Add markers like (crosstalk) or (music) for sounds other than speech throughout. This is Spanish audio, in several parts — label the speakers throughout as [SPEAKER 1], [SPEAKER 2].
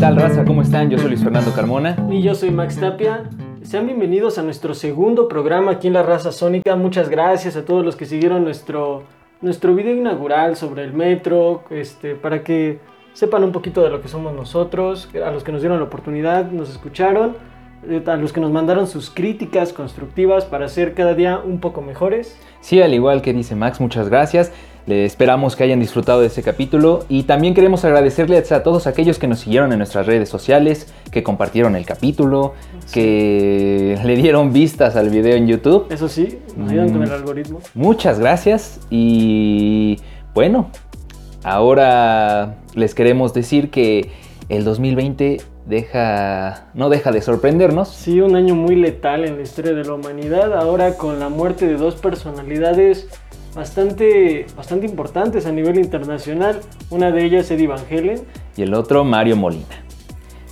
[SPEAKER 1] tal, raza? ¿Cómo están? Yo soy Luis Fernando Carmona.
[SPEAKER 2] Y yo soy Max Tapia. Sean bienvenidos a nuestro segundo programa aquí en la Raza Sónica. Muchas gracias a todos los que siguieron nuestro, nuestro video inaugural sobre el metro, este, para que sepan un poquito de lo que somos nosotros, a los que nos dieron la oportunidad, nos escucharon, eh, a los que nos mandaron sus críticas constructivas para ser cada día un poco mejores.
[SPEAKER 1] Sí, al igual que dice Max, muchas gracias. Le esperamos que hayan disfrutado de este capítulo y también queremos agradecerles a todos aquellos que nos siguieron en nuestras redes sociales, que compartieron el capítulo, que (laughs) le dieron vistas al video en YouTube.
[SPEAKER 2] Eso sí, nos ayudan con el
[SPEAKER 1] Mm.
[SPEAKER 2] algoritmo.
[SPEAKER 1] Muchas gracias y bueno, ahora les queremos decir que el 2020 deja, no deja de sorprendernos.
[SPEAKER 2] Sí, un año muy letal en la historia de la humanidad, ahora con la muerte de dos personalidades bastante, bastante importantes a nivel internacional. Una de ellas, Eddie Van Halen.
[SPEAKER 1] y el otro Mario Molina.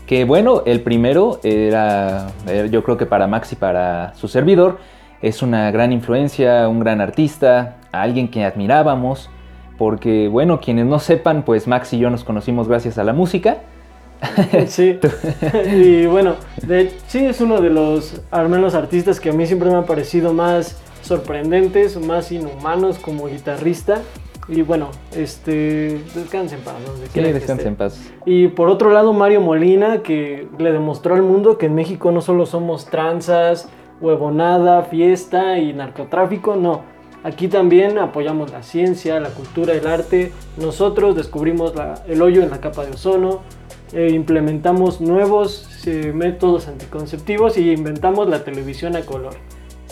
[SPEAKER 1] Que bueno, el primero era, eh, yo creo que para Max y para su servidor, es una gran influencia, un gran artista, alguien que admirábamos, porque bueno, quienes no sepan, pues Max y yo nos conocimos gracias a la música. (laughs)
[SPEAKER 2] Sí. y bueno, de, sí es uno de los, al menos artistas que a mí siempre me han parecido más sorprendentes, más inhumanos como guitarrista. Y bueno, este, descansen para donde
[SPEAKER 1] Que
[SPEAKER 2] quiera que
[SPEAKER 1] descanse en paz.
[SPEAKER 2] Y por otro lado, Mario Molina, que le demostró al mundo que en México no solo somos tranzas, huevonada, fiesta y narcotráfico, no. Aquí también apoyamos la ciencia, la cultura, el arte. Nosotros descubrimos la- el hoyo en la capa de ozono, eh, implementamos nuevos eh, métodos anticonceptivos y inventamos la televisión a color.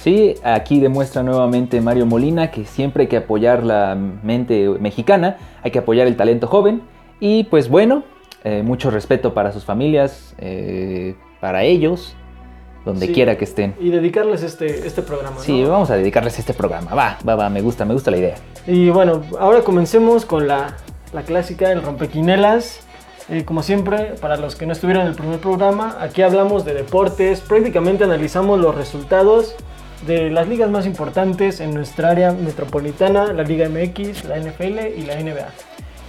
[SPEAKER 1] Sí, aquí demuestra nuevamente Mario Molina que siempre hay que apoyar la mente mexicana, hay que apoyar el talento joven y pues bueno, eh, mucho respeto para sus familias, eh, para ellos, donde
[SPEAKER 2] Sí.
[SPEAKER 1] quiera que estén.
[SPEAKER 2] Y dedicarles este, este programa.
[SPEAKER 1] Sí,
[SPEAKER 2] ¿no?
[SPEAKER 1] vamos a dedicarles este programa. Va, va, va, me gusta, me gusta la idea.
[SPEAKER 2] Y bueno, ahora comencemos con la, la clásica, el rompequinelas. Eh, como siempre, para los que no estuvieron en el primer programa, aquí hablamos de deportes, prácticamente analizamos los resultados de las ligas más importantes en nuestra área metropolitana, la Liga MX, la NFL y la NBA.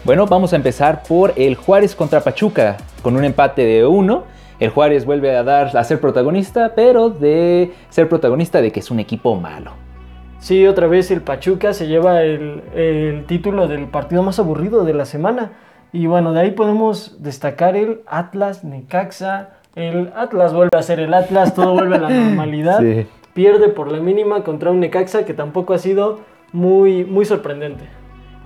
[SPEAKER 1] Bueno, vamos a empezar por el Juárez contra Pachuca, con un empate de uno. El Juárez vuelve a dar a ser protagonista, pero de ser protagonista de que es un equipo malo.
[SPEAKER 2] Sí, otra vez el Pachuca se lleva el, el título del partido más aburrido de la semana. Y bueno, de ahí podemos destacar el Atlas Necaxa. El Atlas vuelve a ser el Atlas, todo vuelve a la (laughs) normalidad.
[SPEAKER 1] Sí.
[SPEAKER 2] Pierde por la mínima contra un Necaxa que tampoco ha sido muy, muy sorprendente.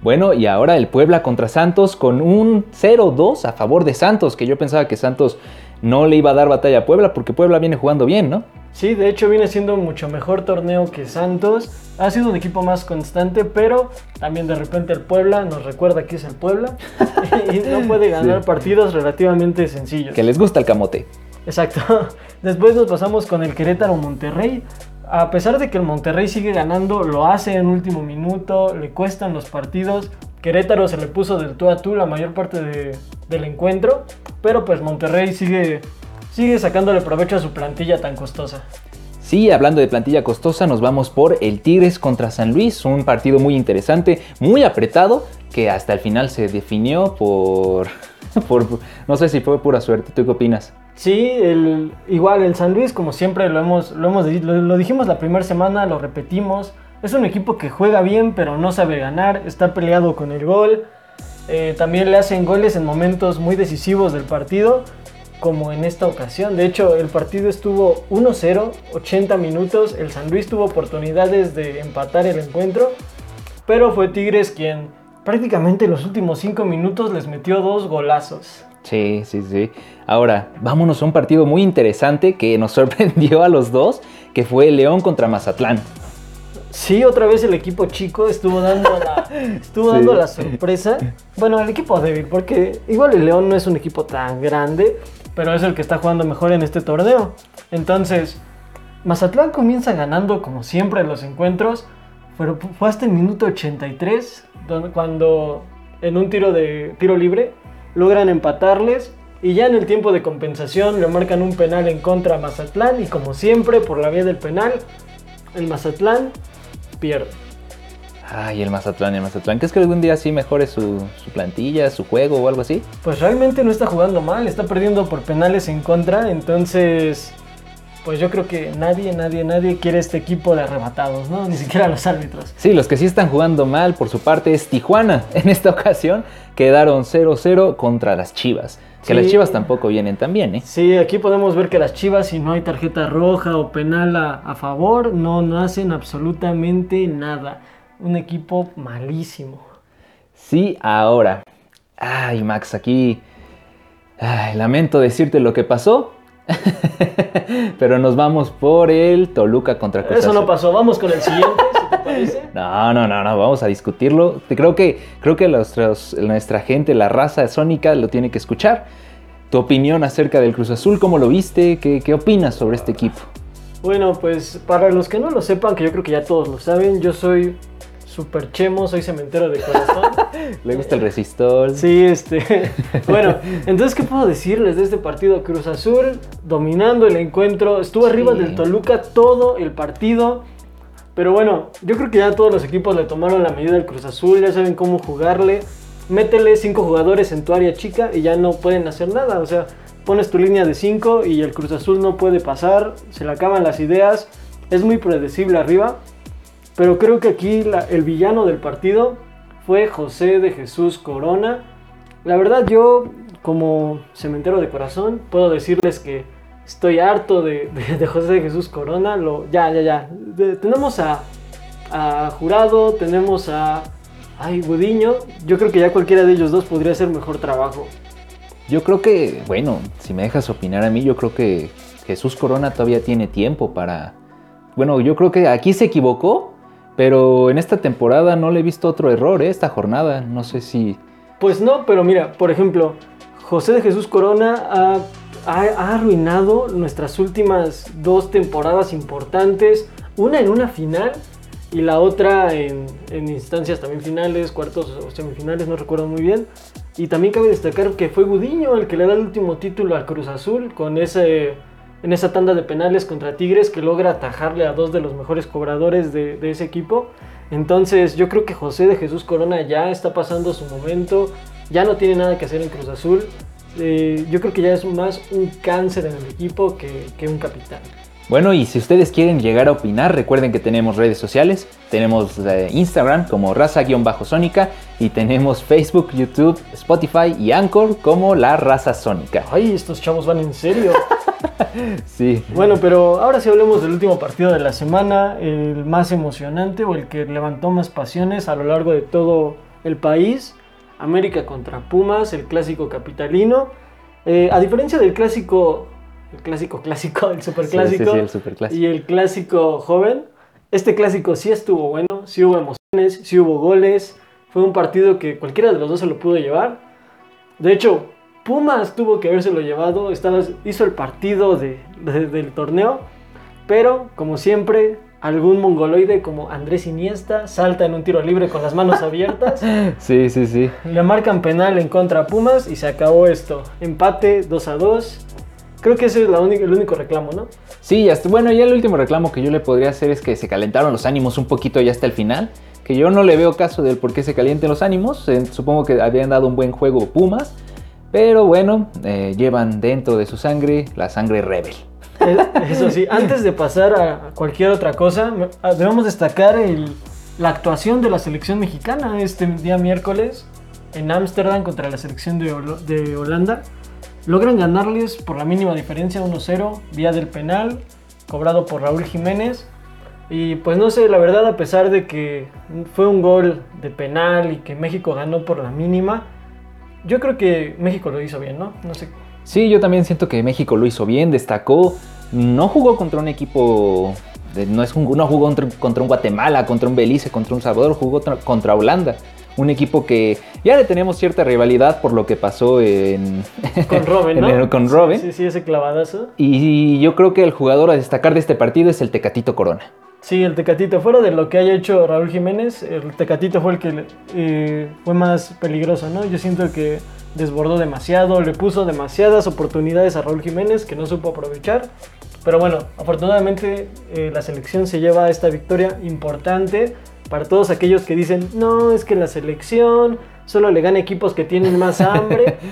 [SPEAKER 1] Bueno, y ahora el Puebla contra Santos con un 0-2 a favor de Santos, que yo pensaba que Santos no le iba a dar batalla a Puebla porque Puebla viene jugando bien, ¿no?
[SPEAKER 2] Sí, de hecho viene siendo un mucho mejor torneo que Santos. Ha sido un equipo más constante, pero también de repente el Puebla nos recuerda que es el Puebla (laughs) y no puede ganar
[SPEAKER 1] Sí.
[SPEAKER 2] partidos relativamente sencillos.
[SPEAKER 1] Que les gusta el camote.
[SPEAKER 2] Exacto. (laughs) Después nos pasamos con el Querétaro Monterrey. A pesar de que el Monterrey sigue ganando, lo hace en último minuto, le cuestan los partidos. Querétaro se le puso del tú a tú la mayor parte de- del encuentro, pero pues Monterrey sigue, sigue sacándole provecho a su plantilla tan costosa.
[SPEAKER 1] Sí, hablando de plantilla costosa, nos vamos por el Tigres contra San Luis, un partido muy interesante, muy apretado, que hasta el final se definió por, (laughs) por no sé si fue pura suerte. ¿Tú qué opinas?
[SPEAKER 2] Sí, el, igual el San Luis, como siempre lo hemos, lo hemos lo dijimos la primera semana, lo repetimos. Es un equipo que juega bien, pero no sabe ganar, está peleado con el gol. Eh, también le hacen goles en momentos muy decisivos del partido, como en esta ocasión. De hecho, el partido estuvo 1-0, 80 minutos. El San Luis tuvo oportunidades de empatar el encuentro, pero fue Tigres quien prácticamente en los últimos 5 minutos les metió dos golazos.
[SPEAKER 1] Sí, sí, sí. Ahora, vámonos a un partido muy interesante que nos (laughs) sorprendió a los dos, que fue León contra Mazatlán.
[SPEAKER 2] Sí, otra vez el equipo chico estuvo dando la, (laughs) estuvo
[SPEAKER 1] Sí.
[SPEAKER 2] dando la sorpresa. Bueno, el equipo débil, porque igual el León no es un equipo tan grande, pero es el que está jugando mejor en este torneo. Entonces, Mazatlán comienza ganando como siempre en los encuentros, pero fue hasta el minuto 83 donde- cuando en un tiro de tiro libre logran empatarles y ya en el tiempo de compensación le marcan un penal en contra a Mazatlán y como siempre por la vía del penal el Mazatlán pierde.
[SPEAKER 1] Ay, el Mazatlán, el Mazatlán. ¿Crees que algún día sí mejore su, su plantilla, su juego o algo así?
[SPEAKER 2] Pues realmente no está jugando mal, está perdiendo por penales en contra, entonces pues yo creo que nadie, nadie, nadie quiere este equipo de arrebatados, ¿no? Ni siquiera los árbitros.
[SPEAKER 1] Sí, los que sí están jugando mal por su parte es Tijuana. (laughs) En esta ocasión quedaron 0-0 contra las Chivas. Que las. Chivas tampoco vienen tan bien, ¿eh?
[SPEAKER 2] Sí, aquí podemos ver que las Chivas, si no hay tarjeta roja o penal a, a favor, no, no hacen absolutamente nada. Un equipo malísimo.
[SPEAKER 1] Sí, ahora. Ay, Max, aquí. Ay, lamento decirte lo que pasó. (laughs) Pero nos vamos por el Toluca contra Cruz
[SPEAKER 2] Eso no pasó. Vamos con el siguiente, si te (laughs) parece.
[SPEAKER 1] No, no, no, no, vamos a discutirlo. Creo que, creo que nuestra gente, la raza sónica, lo tiene que escuchar. Tu opinión acerca del Cruz Azul, ¿cómo lo viste? ¿Qué, qué opinas sobre este equipo?
[SPEAKER 2] Bueno, pues para los que no lo sepan, que yo creo que ya todos lo saben, yo soy super chemo, soy cementero de corazón. (laughs)
[SPEAKER 1] ¿Le gusta el resistol?
[SPEAKER 2] Sí, este. (laughs) Bueno, entonces, ¿qué puedo decirles de este partido? Cruz Azul dominando el encuentro, estuvo
[SPEAKER 1] Sí.
[SPEAKER 2] arriba del Toluca todo el partido. Pero bueno, yo creo que ya todos los equipos le tomaron la medida del Cruz Azul, ya saben cómo jugarle. Métele cinco jugadores en tu área chica y ya no pueden hacer nada. O sea, pones tu línea de cinco y el Cruz Azul no puede pasar, se le acaban las ideas. Es muy predecible arriba. Pero creo que aquí el villano del partido fue José de Jesús Corona. La verdad yo, como cementero de corazón, puedo decirles que estoy harto de, José de Jesús Corona. Lo, ya, ya, ya. Tenemos a, a Jurado, tenemos a... Ay, Gudiño. Yo creo que ya cualquiera de ellos dos podría hacer mejor trabajo.
[SPEAKER 1] Yo creo que, bueno, si me dejas opinar a mí, yo creo que Jesús Corona todavía tiene tiempo para... Bueno, yo creo que aquí se equivocó, pero en esta temporada no le he visto otro error, ¿eh? Esta jornada, no sé si...
[SPEAKER 2] Pues no, pero mira, por ejemplo, José de Jesús Corona ha, ha- arruinado nuestras últimas dos temporadas importantes, una en una final y la otra en, en instancias también finales, cuartos o semifinales, no recuerdo muy bien. Y también cabe destacar que fue Gudiño el que le da el último título al Cruz Azul con ese, en esa tanda de penales contra Tigres que logra atajarle a dos de los mejores cobradores de, ese equipo. Entonces yo creo que José de Jesús Corona ya está pasando su momento, ya no tiene nada que hacer en Cruz Azul. Eh, yo creo que ya es más un cáncer en el equipo que un capitán.
[SPEAKER 1] Bueno, y si ustedes quieren llegar a opinar, recuerden que tenemos redes sociales. Tenemos eh, Instagram como raza-sónica y tenemos Facebook, YouTube, Spotify y Anchor como la raza sónica.
[SPEAKER 2] Ay, estos chavos van en serio. (laughs)
[SPEAKER 1] Sí.
[SPEAKER 2] Bueno, pero ahora sí hablemos del último partido de la semana, el más emocionante o el que levantó más pasiones a lo largo de todo el país. América contra Pumas, el clásico capitalino. Eh, a diferencia del clásico, el clásico clásico, el superclásico
[SPEAKER 1] Sí, sí, sí, el superclásico.
[SPEAKER 2] y el clásico joven, este clásico sí estuvo bueno, sí hubo emociones, sí hubo goles. Fue un partido que cualquiera de los dos se lo pudo llevar. De hecho, Pumas tuvo que habérselo llevado, estaba, hizo el partido de- de- del torneo, pero como siempre, algún mongoloide como Andrés Iniesta salta en un tiro libre con las manos abiertas, (laughs)
[SPEAKER 1] Sí, sí, sí.
[SPEAKER 2] le marcan penal en contra a Pumas y se acabó esto. Empate 2 a 2. Creo que ese es la única- el único reclamo, ¿no?
[SPEAKER 1] Sí, hasta, bueno, ya el último reclamo que yo le podría hacer es que se calentaron los ánimos un poquito ya hasta el final. Que yo no le veo caso del por qué se calienten los ánimos. eh, supongo que habían dado un buen juego Pumas. Pero bueno, eh, llevan dentro de su sangre la sangre rebel.
[SPEAKER 2] Eso sí, antes de pasar a cualquier otra cosa, ah, debemos destacar el- la actuación de la selección mexicana este día miércoles en Ámsterdam contra la selección de, de Holanda. Logran ganarles por la mínima diferencia 1-0, vía del penal, cobrado por Raúl Jiménez. Y pues no sé, la verdad, a pesar de que fue un gol de penal y que México ganó por la mínima, yo creo que México lo hizo bien, ¿no? No sé.
[SPEAKER 1] Sí, yo también siento que México lo hizo bien, destacó. No jugó contra un equipo. de- no, es un- no jugó contra, contra un Guatemala, contra un Belice, contra un Salvador, jugó tra- contra Holanda. Un equipo que ya le tenemos cierta rivalidad por lo que pasó en. (laughs)
[SPEAKER 2] Con Robin, (laughs)
[SPEAKER 1] en
[SPEAKER 2] ¿no?
[SPEAKER 1] con
[SPEAKER 2] Sí,
[SPEAKER 1] Robin.
[SPEAKER 2] Sí, sí, ese clavadazo.
[SPEAKER 1] Y yo creo que el jugador a destacar de este partido es el Tecatito Corona.
[SPEAKER 2] Sí, el Tecatito. Fuera de lo que haya hecho Raúl Jiménez, el Tecatito fue el que eh, fue más peligroso, ¿no? Yo siento que desbordó demasiado, le puso demasiadas oportunidades a Raúl Jiménez que no supo aprovechar. Pero bueno, afortunadamente eh, la selección se lleva esta victoria importante para todos aquellos que dicen, no, es que la selección solo le gana equipos que tienen más hambre. (laughs)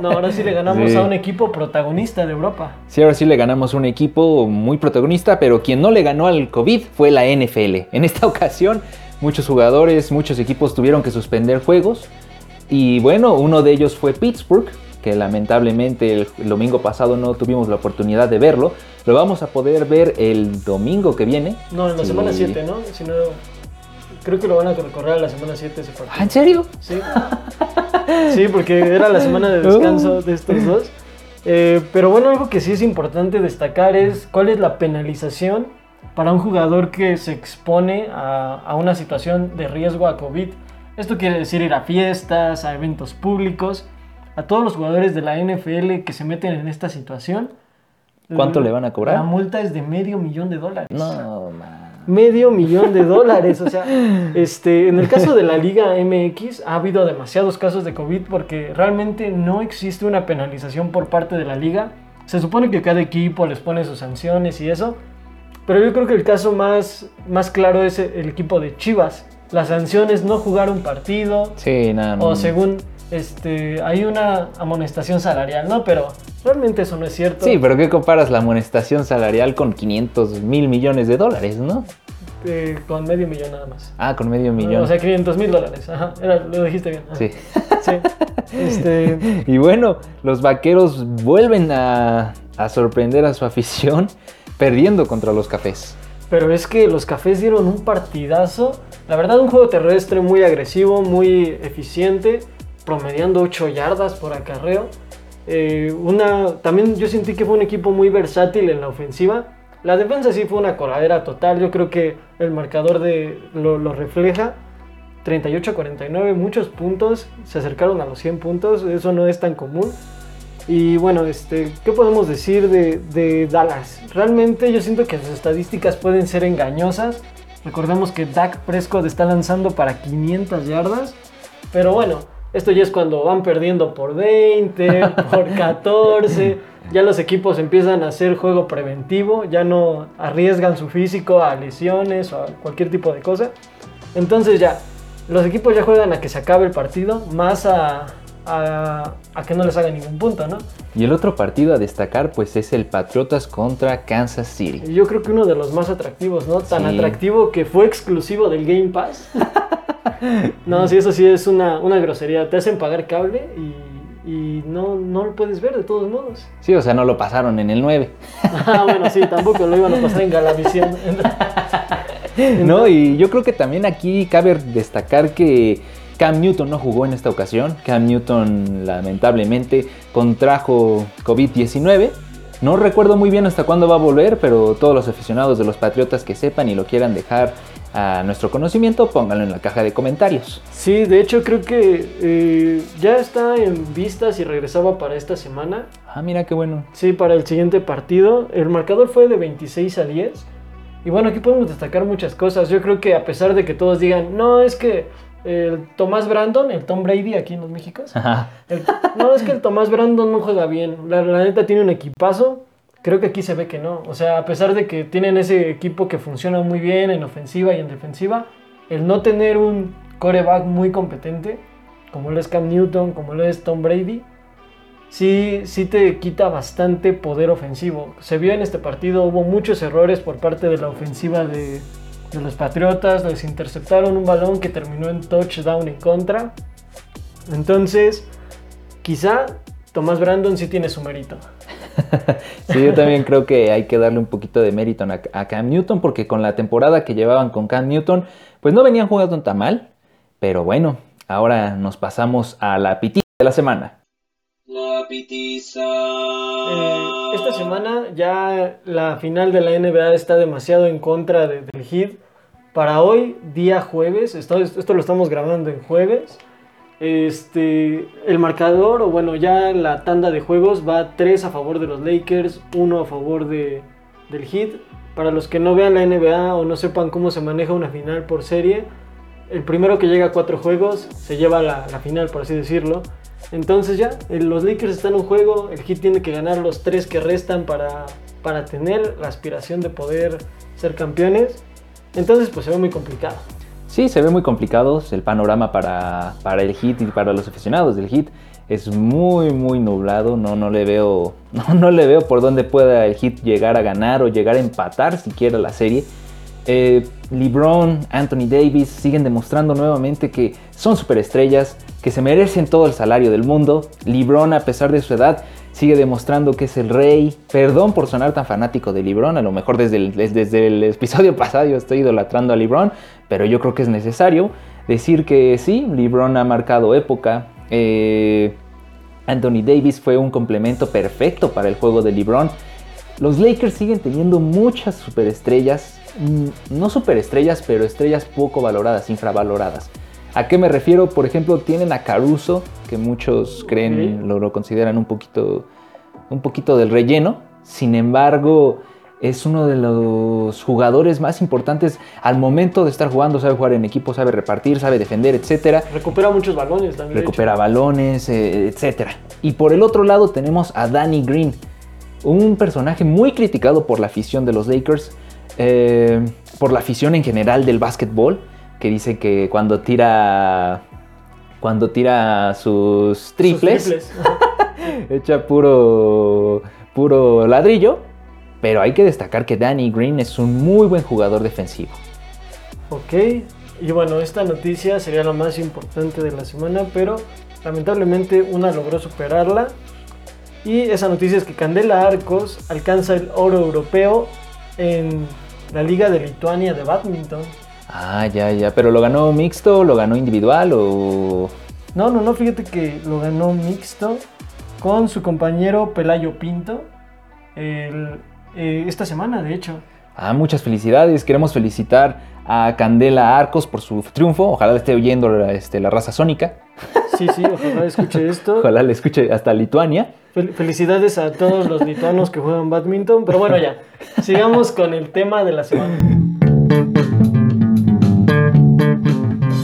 [SPEAKER 2] No, ahora sí le ganamos
[SPEAKER 1] Sí.
[SPEAKER 2] a un equipo protagonista de Europa.
[SPEAKER 1] Sí, ahora sí le ganamos un equipo muy protagonista, pero quien no le ganó al COVID fue la NFL. En esta ocasión, muchos jugadores, muchos equipos tuvieron que suspender juegos. Y bueno, uno de ellos fue Pittsburgh, que lamentablemente el, domingo pasado no tuvimos la oportunidad de verlo. Lo vamos a poder ver el domingo que viene.
[SPEAKER 2] No, en la
[SPEAKER 1] Sí.
[SPEAKER 2] semana 7, ¿no? Si no, creo que lo van a recorrer a la semana 7 ese
[SPEAKER 1] Ah,
[SPEAKER 2] partido.
[SPEAKER 1] ¿En serio?
[SPEAKER 2] Sí. Sí, porque era la semana de descanso de estos dos. Eh, pero bueno, algo que sí es importante destacar es cuál es la penalización para un jugador que se expone a, a una situación de riesgo a COVID. Esto quiere decir ir a fiestas, a eventos públicos, a todos los jugadores de la NFL que se meten en esta situación.
[SPEAKER 1] ¿Cuánto le van a cobrar?
[SPEAKER 2] La multa es de medio millón de dólares
[SPEAKER 1] No, man.
[SPEAKER 2] Medio millón de dólares. O sea, este, en el caso de la Liga MX ha habido demasiados casos de COVID porque realmente no existe una penalización por parte de la liga. Se supone que cada equipo les pone sus sanciones y eso. Pero yo creo que el caso más, más claro es el equipo de Chivas. La sanción es no jugar un partido
[SPEAKER 1] Sí, nada. no.
[SPEAKER 2] o según este, hay una amonestación salarial, ¿no? Pero realmente eso no es cierto.
[SPEAKER 1] Sí, pero ¿qué comparas la amonestación salarial con 500 mil millones de dólares, no?
[SPEAKER 2] Eh, con medio millón nada más.
[SPEAKER 1] Ah, con medio millón.
[SPEAKER 2] O sea, 500 mil dólares. Ajá, era- lo dijiste bien. Ajá.
[SPEAKER 1] sí.
[SPEAKER 2] Sí. Este, (laughs)
[SPEAKER 1] Y bueno, los vaqueros vuelven a, a sorprender a su afición perdiendo contra los cafés.
[SPEAKER 2] pero es que los cafés dieron un partidazo. La verdad, un juego terrestre muy agresivo, muy eficiente, promediando 8 yardas por acarreo. Eh, una, también yo sentí que fue un equipo muy versátil en la ofensiva. La defensa sí fue una coladera total. Yo creo que el marcador de, lo, refleja. 38 a 49, muchos puntos. Se acercaron a los 100 puntos. Eso no es tan común. Y bueno, este, ¿qué podemos decir de, de Dallas? Realmente yo siento que sus estadísticas pueden ser engañosas. Recordemos que Dak Prescott está lanzando para 500 yardas. Pero bueno, esto ya es cuando van perdiendo por 20, (laughs) por 14. Ya los equipos empiezan a hacer juego preventivo. Ya no arriesgan su físico a lesiones o a cualquier tipo de cosa. Entonces ya, los equipos ya juegan a que se acabe el partido, más a, a, a que no les haga ningún punto, ¿no?
[SPEAKER 1] Y el otro partido a destacar pues es el Patriotas contra Kansas City.
[SPEAKER 2] Yo creo que uno de los más atractivos, ¿no? Tan
[SPEAKER 1] Sí.
[SPEAKER 2] atractivo que fue exclusivo del Game Pass. (laughs) no, sí, eso sí es una, una grosería. Te hacen pagar cable y, y no, no lo puedes ver de todos modos.
[SPEAKER 1] Sí, o sea, no lo pasaron en el 9. (laughs)
[SPEAKER 2] Ah, bueno, sí, tampoco lo iban a pasar en Galavisión. (laughs)
[SPEAKER 1] No, y yo creo que también aquí cabe destacar que Cam Newton no jugó en esta ocasión. Cam Newton lamentablemente contrajo COVID-19. No recuerdo muy bien hasta cuándo va a volver, pero todos los aficionados de los Patriotas que sepan y lo quieran dejar a nuestro conocimiento, pónganlo en la caja de comentarios.
[SPEAKER 2] Sí, de hecho creo que eh, ya está en vistas y regresaba para esta semana.
[SPEAKER 1] Ah, mira qué bueno.
[SPEAKER 2] Sí, para el siguiente partido. El marcador fue de 26 a 10. Y bueno, aquí podemos destacar muchas cosas. Yo creo que a pesar de que todos digan, no, es que el Tomás Brandon, el Tom Brady aquí en los Méxicos, el- no, es que el Tomás Brandon no juega bien. La, la neta tiene un equipazo. Creo que aquí se ve que no. O sea, a pesar de que tienen ese equipo que funciona muy bien en ofensiva y en defensiva, el no tener un coreback muy competente, como lo es Cam Newton, como lo es Tom Brady, sí, sí te quita bastante poder ofensivo. Se vio en este partido, hubo muchos errores por parte de la ofensiva de, de los Patriotas, les interceptaron un balón que terminó en touchdown en contra. Entonces, quizá Tomás Brandon sí tiene su mérito. (laughs)
[SPEAKER 1] Sí, yo también creo que hay que darle un poquito de mérito a, Cam Newton porque con la temporada que llevaban con Cam Newton, pues no venían jugando tan mal. Pero bueno, ahora nos pasamos a la pitita de la semana.
[SPEAKER 3] La pitiza.
[SPEAKER 2] Eh, esta semana ya la final de la NBA está demasiado en contra de- del Heat. Para hoy, día jueves, esto, lo estamos grabando en jueves. Este, el marcador, o bueno, ya la tanda de juegos va 3 a favor de los Lakers, 1 a favor de, del Heat. Para los que no vean la NBA o no sepan cómo se maneja una final por serie, el primero que llega a 4 juegos se lleva la final, por así decirlo. Entonces ya, los Lakers están en un juego, el Heat tiene que ganar los 3 que restan para, para tener la aspiración de poder ser campeones. Entonces pues se ve muy complicado.
[SPEAKER 1] Sí, se ve muy complicado el panorama para, para el hit y para los aficionados del hit. Es muy, muy nublado. No, no, le veo, (laughs) no, no le veo por dónde pueda el hit llegar a ganar o llegar a empatar siquiera la serie. Eh, LeBron, Anthony Davis siguen demostrando nuevamente que son superestrellas, que se merecen todo el salario del mundo. LeBron, a pesar de su edad, sigue demostrando que es el rey. Perdón por sonar tan fanático de LeBron, a lo mejor desde el, episodio (laughs) pasado yo estoy idolatrando a LeBron, pero yo creo que es necesario decir que sí, LeBron ha marcado época. Eh, Anthony Davis fue un complemento perfecto para el juego de LeBron. Los Lakers siguen teniendo muchas superestrellas, no superestrellas, pero estrellas poco valoradas, infravaloradas. ¿A qué me refiero? Por ejemplo, tienen a Caruso, que muchos creen, lo, lo, consideran un poquito, un poquito del relleno. Sin embargo, es uno de los jugadores más importantes al momento de estar jugando. Sabe jugar en equipo, sabe repartir, sabe defender, etc.
[SPEAKER 2] Recupera muchos balones también.
[SPEAKER 1] Recupera balones, eh, etc. Y por el otro lado tenemos a Danny Green, un personaje muy criticado por la afición de los Lakers, eh, por la afición en general del básquetbol, que dice que cuando tira, cuando tira sus triples,
[SPEAKER 2] Sus triples. (laughs)
[SPEAKER 1] echa puro, puro ladrillo. Pero hay que destacar que Danny Green es un muy buen jugador defensivo.
[SPEAKER 2] Ok, y bueno, esta noticia sería la más importante de la semana, pero lamentablemente una logró superarla. Y esa noticia es que Candela Arcos alcanza el oro europeo en la Liga de Lituania de Badminton.
[SPEAKER 1] Ah, ya, ya. ¿Pero lo ganó mixto, lo ganó individual o...?
[SPEAKER 2] No, no, no, fíjate que lo ganó mixto con su compañero Pelayo Pinto el- eh, esta semana, de hecho.
[SPEAKER 1] Ah, muchas felicidades. Queremos felicitar a Candela Arcos por su triunfo. Ojalá le esté oyendo la, este, la raza sónica.
[SPEAKER 2] Sí, sí, ojalá escuche (laughs) esto.
[SPEAKER 1] Ojalá le escuche hasta Lituania.
[SPEAKER 2] Fel- Felicidades a todos los lituanos que juegan badminton. Pero bueno, ya, sigamos con el tema de la semana.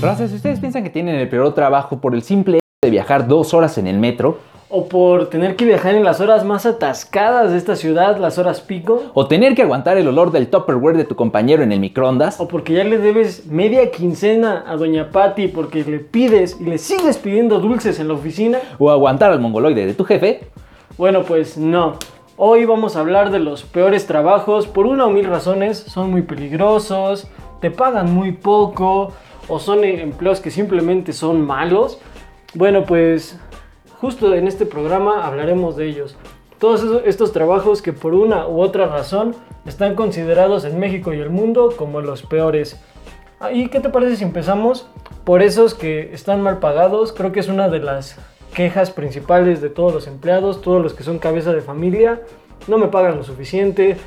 [SPEAKER 1] Raza, si ustedes piensan que tienen el peor trabajo por el simple hecho de viajar dos horas en el metro,
[SPEAKER 2] O por tener que viajar en las horas más atascadas de esta ciudad, las horas pico.
[SPEAKER 1] o tener que aguantar el olor del Tupperware de tu compañero en el microondas,
[SPEAKER 2] O porque ya le debes media quincena a Doña Patty porque le pides y le sigues pidiendo dulces en la oficina.
[SPEAKER 1] o aguantar al mongoloide de tu jefe,
[SPEAKER 2] Bueno, pues no. Hoy vamos a hablar de los peores trabajos por una o mil razones. Son muy peligrosos, te pagan muy poco o son empleos que simplemente son malos. Bueno, pues justo en este programa hablaremos de ellos. Todos estos trabajos que por una u otra razón están considerados en México y el mundo como los peores. Ah, ¿Y qué te parece si empezamos por esos que están mal pagados? Creo que es una de las quejas principales de todos los empleados, todos los que son cabeza de familia. No me pagan lo suficiente,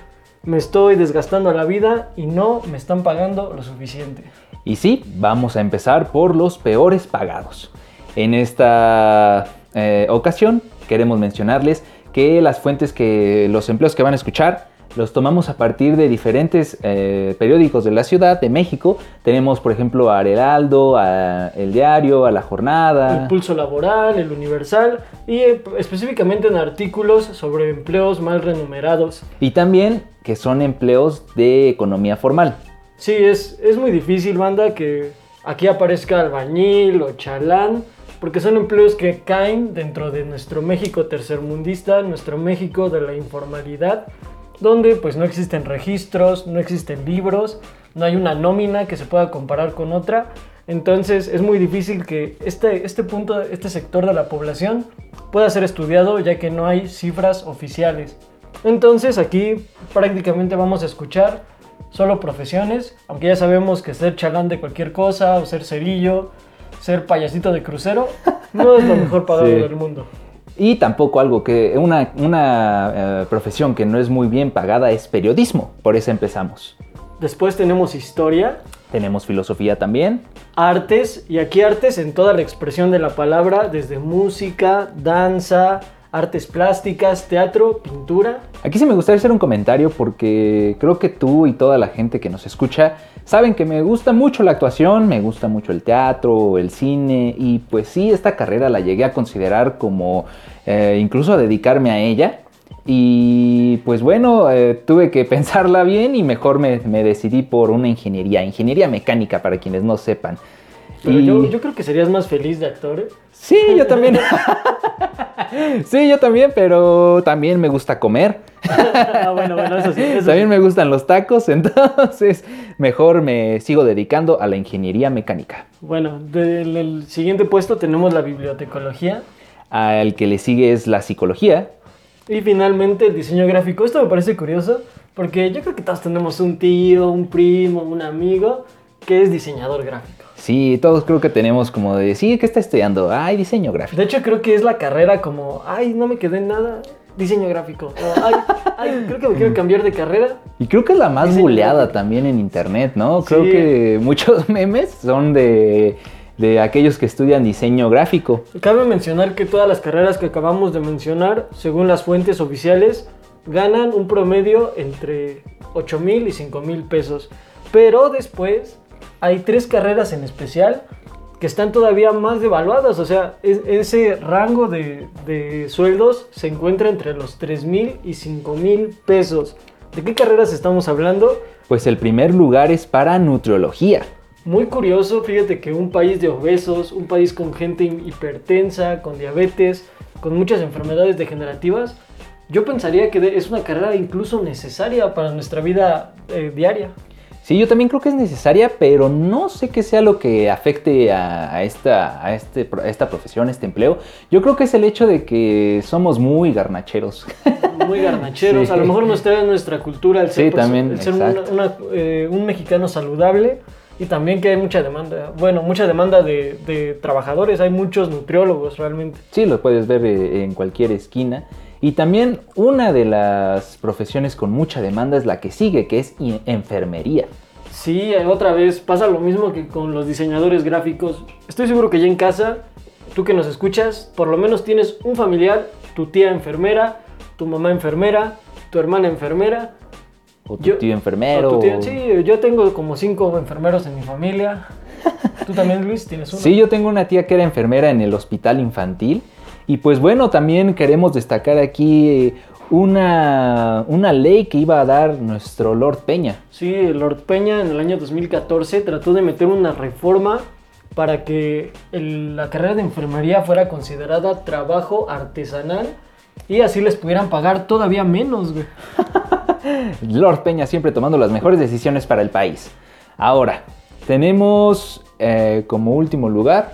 [SPEAKER 2] me estoy desgastando la vida y no me están pagando lo suficiente.
[SPEAKER 1] Y sí, vamos a empezar por los peores pagados. En esta eh, ocasión queremos mencionarles que las fuentes que los empleos que van a escuchar los tomamos a partir de diferentes eh, periódicos de la ciudad de México. Tenemos, por ejemplo, a Heraldo, a El Diario, a La Jornada.
[SPEAKER 2] El pulso laboral, el universal y eh, específicamente en artículos sobre empleos mal remunerados.
[SPEAKER 1] Y también que son empleos de economía formal.
[SPEAKER 2] Sí, es, es muy difícil, banda, que aquí aparezca albañil o chalán, porque son empleos que caen dentro de nuestro México tercermundista, nuestro México de la informalidad, donde pues no existen registros, no existen libros, no hay una nómina que se pueda comparar con otra. Entonces es muy difícil que este, este punto, este sector de la población pueda ser estudiado ya que no hay cifras oficiales. Entonces aquí prácticamente vamos a escuchar solo profesiones, aunque ya sabemos que ser chalán de cualquier cosa o ser cerillo, ser payasito de crucero, no es lo mejor pagado (laughs)
[SPEAKER 1] Sí.
[SPEAKER 2] del mundo.
[SPEAKER 1] Y tampoco algo que, una, una eh, profesión que no es muy bien pagada es periodismo. Por eso empezamos.
[SPEAKER 2] Después tenemos historia,
[SPEAKER 1] Tenemos filosofía también.
[SPEAKER 2] artes, y aquí artes en toda la expresión de la palabra, desde música, danza, artes plásticas, teatro, pintura.
[SPEAKER 1] Aquí sí me gustaría hacer un comentario porque creo que tú y toda la gente que nos escucha saben que me gusta mucho la actuación, me gusta mucho el teatro, el cine y pues sí, esta carrera la llegué a considerar como eh, incluso a dedicarme a ella. Y pues bueno, eh, tuve que (laughs) pensarla bien y mejor me, me decidí por una ingeniería, ingeniería mecánica para quienes no sepan.
[SPEAKER 2] Pero
[SPEAKER 1] Y-
[SPEAKER 2] yo, yo creo que serías más feliz de actor. ¿eh?
[SPEAKER 1] Sí, yo también. (laughs) sí, yo también, pero también me gusta comer. (laughs)
[SPEAKER 2] ah, bueno, bueno, eso sí. Eso
[SPEAKER 1] También
[SPEAKER 2] sí.
[SPEAKER 1] me gustan los tacos, (laughs) entonces mejor me sigo dedicando a la ingeniería mecánica.
[SPEAKER 2] Bueno, del el siguiente puesto tenemos la bibliotecología.
[SPEAKER 1] Al que le sigue es la psicología.
[SPEAKER 2] Y finalmente el diseño gráfico. Esto me parece curioso porque yo creo que todos tenemos un tío, un primo, un amigo que es diseñador gráfico.
[SPEAKER 1] Sí, todos creo que tenemos como de, sí, ¿qué está estudiando? Ay, diseño gráfico.
[SPEAKER 2] De hecho, creo que es la carrera como, ay, no me quedé en nada, diseño gráfico. O, ay, ay, creo que me quiero cambiar de carrera.
[SPEAKER 1] Y creo que es la más
[SPEAKER 2] Diseño
[SPEAKER 1] buleada
[SPEAKER 2] gráfico.
[SPEAKER 1] también en internet, ¿no? Creo
[SPEAKER 2] Sí.
[SPEAKER 1] que muchos (laughs) memes son de, de aquellos que estudian diseño gráfico.
[SPEAKER 2] Cabe mencionar que todas las carreras que acabamos de mencionar, según las fuentes oficiales, ganan un promedio entre 8 mil y 5 mil pesos. Pero después hay tres carreras en especial que están todavía más devaluadas. O sea, es- ese rango de, de sueldos se encuentra entre los 3 mil y 5 mil pesos. ¿De qué carreras estamos hablando?
[SPEAKER 1] Pues el primer lugar es para nutriología.
[SPEAKER 2] Muy curioso, fíjate que un país de obesos, un país con gente hipertensa, con diabetes, con muchas enfermedades degenerativas, yo pensaría que es una carrera incluso necesaria para nuestra vida eh, diaria.
[SPEAKER 1] Sí, yo también creo que es necesaria, pero no sé qué sea lo que afecte a, esta, a, este, a esta profesión, a este empleo. Yo creo que es el hecho de que somos muy garnacheros.
[SPEAKER 2] Muy garnacheros,
[SPEAKER 1] Sí.
[SPEAKER 2] a lo mejor nos trae nuestra cultura el ser,
[SPEAKER 1] Sí, también,
[SPEAKER 2] el ser una- una, eh, un mexicano saludable y también que hay mucha demanda, bueno, mucha demanda de, de trabajadores, hay muchos nutriólogos realmente.
[SPEAKER 1] Sí, lo puedes ver eh, en cualquier esquina. Y también una de las profesiones con mucha demanda es la que sigue, que es enfermería.
[SPEAKER 2] Sí, otra vez pasa lo mismo que con los diseñadores gráficos. Estoy seguro que ya en casa, tú que nos escuchas, por lo menos tienes un familiar, tu tía enfermera, tu mamá enfermera, tu hermana enfermera.
[SPEAKER 1] O tu
[SPEAKER 2] Yo-
[SPEAKER 1] tío enfermero.
[SPEAKER 2] tu tía- sí, yo tengo como cinco enfermeros en mi familia. (laughs) ¿Tú también, Luis, tienes uno?
[SPEAKER 1] Sí, yo tengo una tía que era enfermera en el hospital infantil. Y pues bueno, también queremos destacar aquí eh, una, una ley que iba a dar nuestro Lord Peña.
[SPEAKER 2] Sí, Lord Peña en el año 2014 trató de meter una reforma para que el- la carrera de enfermería fuera considerada trabajo artesanal y así les pudieran pagar todavía menos, güey. (laughs)
[SPEAKER 1] Lord Peña siempre tomando las mejores decisiones para el país. Ahora, tenemos eh, como último lugar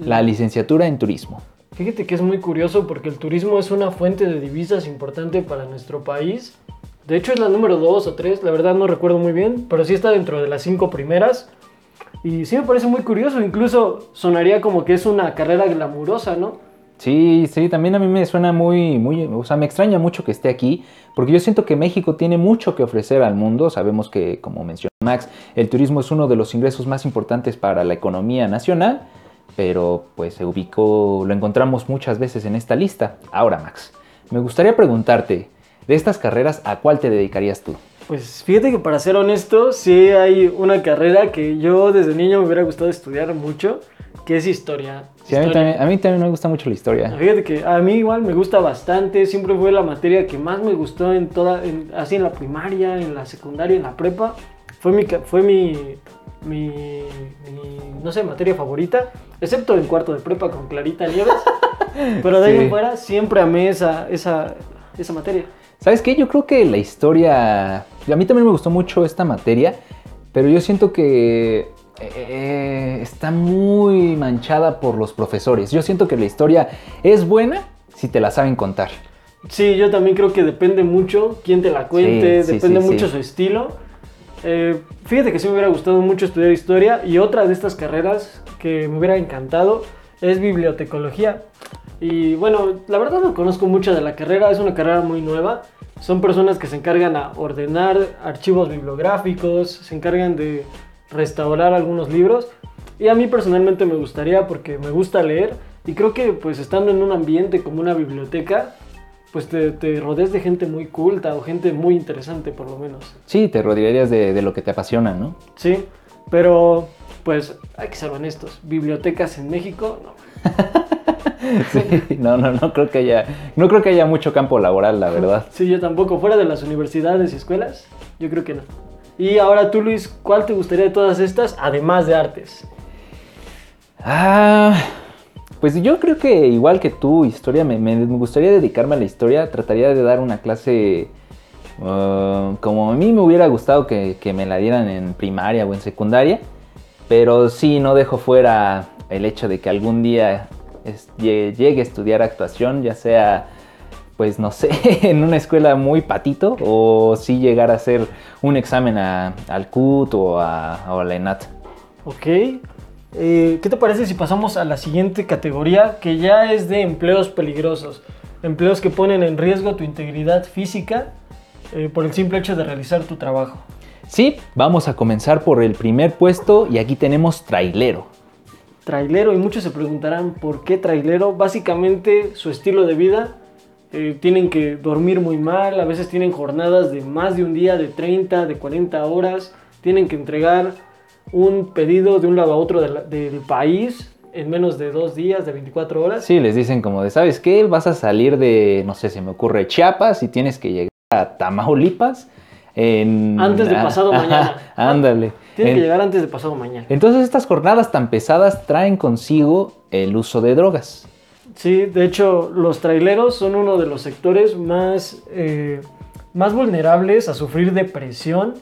[SPEAKER 1] la licenciatura en turismo.
[SPEAKER 2] Fíjate que es muy curioso porque el turismo es una fuente de divisas importante para nuestro país. De hecho es la número 2 o 3, la verdad no recuerdo muy bien, pero sí está dentro de las cinco primeras. Y sí me parece muy curioso, incluso sonaría como que es una carrera glamurosa, ¿no?
[SPEAKER 1] Sí, sí, también a mí me suena muy, muy, o sea, me extraña mucho que esté aquí, porque yo siento que México tiene mucho que ofrecer al mundo. Sabemos que, como mencionó Max, el turismo es uno de los ingresos más importantes para la economía nacional, pero pues se ubicó, lo encontramos muchas veces en esta lista. Ahora, Max, me gustaría preguntarte, de estas carreras, ¿a cuál te dedicarías tú?
[SPEAKER 2] Pues fíjate que para ser honesto, sí hay una carrera que yo desde niño me hubiera gustado estudiar mucho, que es historia.
[SPEAKER 1] Sí, a, mí también, a mí también me gusta mucho la historia.
[SPEAKER 2] Fíjate que a mí igual me gusta bastante, siempre fue la materia que más me gustó en toda, en- así en la primaria, en la secundaria, en la prepa. Fue mi, fue mi, mi, mi, no sé, materia favorita, excepto en cuarto de prepa con Clarita Nieves. (laughs) Pero de ahí
[SPEAKER 1] Sí.
[SPEAKER 2] en fuera siempre amé esa, esa, esa materia.
[SPEAKER 1] ¿Sabes qué? Yo creo que la historia... A mí también me gustó mucho esta materia, pero yo siento que eh, está muy manchada por los profesores. Yo siento que la historia es buena si te la saben contar.
[SPEAKER 2] Sí, yo también creo que depende mucho quién te la cuente,
[SPEAKER 1] Sí, sí,
[SPEAKER 2] depende
[SPEAKER 1] sí,
[SPEAKER 2] mucho su estilo. Eh, fíjate que sí me hubiera gustado mucho estudiar historia y otra de estas carreras que me hubiera encantado es bibliotecología. Y bueno, la verdad no conozco mucho de la carrera, es una carrera muy nueva. Son personas que se encargan a ordenar archivos bibliográficos, se encargan de restaurar algunos libros. Y a mí personalmente me gustaría porque me gusta leer y creo que pues estando en un ambiente como una biblioteca, pues te, te rodeas de gente muy culta o gente muy interesante por lo menos.
[SPEAKER 1] Sí, te rodearías de, de lo que te apasiona, ¿no?
[SPEAKER 2] Sí, pero pues hay que ser honestos, bibliotecas en México, no. (laughs)
[SPEAKER 1] Sí, no, no, no creo que haya, no creo que haya mucho campo laboral, la verdad.
[SPEAKER 2] Sí, yo tampoco. Fuera de las universidades y escuelas, yo creo que no. Y ahora tú, Luis, ¿cuál te gustaría de todas estas, además de artes?
[SPEAKER 1] Ah, pues yo creo que igual que tú, historia, me, me gustaría dedicarme a la historia. Trataría de dar una clase uh, como a mí me hubiera gustado que, que me la dieran en primaria o en secundaria. Pero sí, no dejo fuera el hecho de que algún día llegue a estudiar actuación, ya sea, pues no sé, (laughs) en una escuela muy patito o sí llegar a hacer un examen a- al CUT o a, a la ENAT.
[SPEAKER 2] Ok. Eh, ¿Qué te parece si pasamos a la siguiente categoría, que ya es de empleos peligrosos? Empleos que ponen en riesgo tu integridad física eh, por el simple hecho de realizar tu trabajo.
[SPEAKER 1] Sí, vamos a comenzar por el primer puesto y aquí tenemos trailero.
[SPEAKER 2] Trailero, y muchos se preguntarán por qué trailero. Básicamente su estilo de vida. eh, tienen que dormir muy mal, a veces tienen jornadas de más de un día, de 30, de 40 horas. Tienen que entregar un pedido de un lado a otro del país en menos de dos días, de 24 horas.
[SPEAKER 1] Sí, les dicen como de, ¿sabes qué? Vas a salir de, no sé, se me ocurre Chiapas y tienes que llegar a Tamaulipas en...
[SPEAKER 2] Antes de pasado mañana. (laughs)
[SPEAKER 1] Ándale.
[SPEAKER 2] Tienen que llegar antes de pasado mañana.
[SPEAKER 1] Entonces estas jornadas tan pesadas traen consigo el uso de drogas.
[SPEAKER 2] Sí, de hecho, los traileros son uno de los sectores más, eh, más vulnerables a sufrir depresión,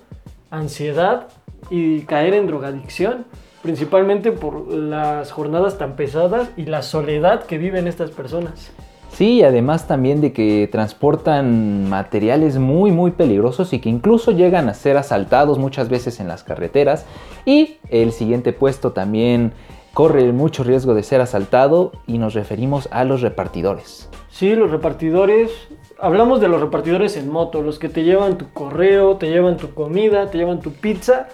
[SPEAKER 2] ansiedad y caer en drogadicción, principalmente por las jornadas tan pesadas y la soledad que viven estas personas.
[SPEAKER 1] Sí, además también de que transportan materiales muy muy peligrosos y que incluso llegan a ser asaltados muchas veces en las carreteras. Y el siguiente puesto también corre mucho riesgo de ser asaltado y nos referimos a los repartidores.
[SPEAKER 2] Sí, los repartidores, hablamos de los repartidores en moto, los que te llevan tu correo, te llevan tu comida, te llevan tu pizza,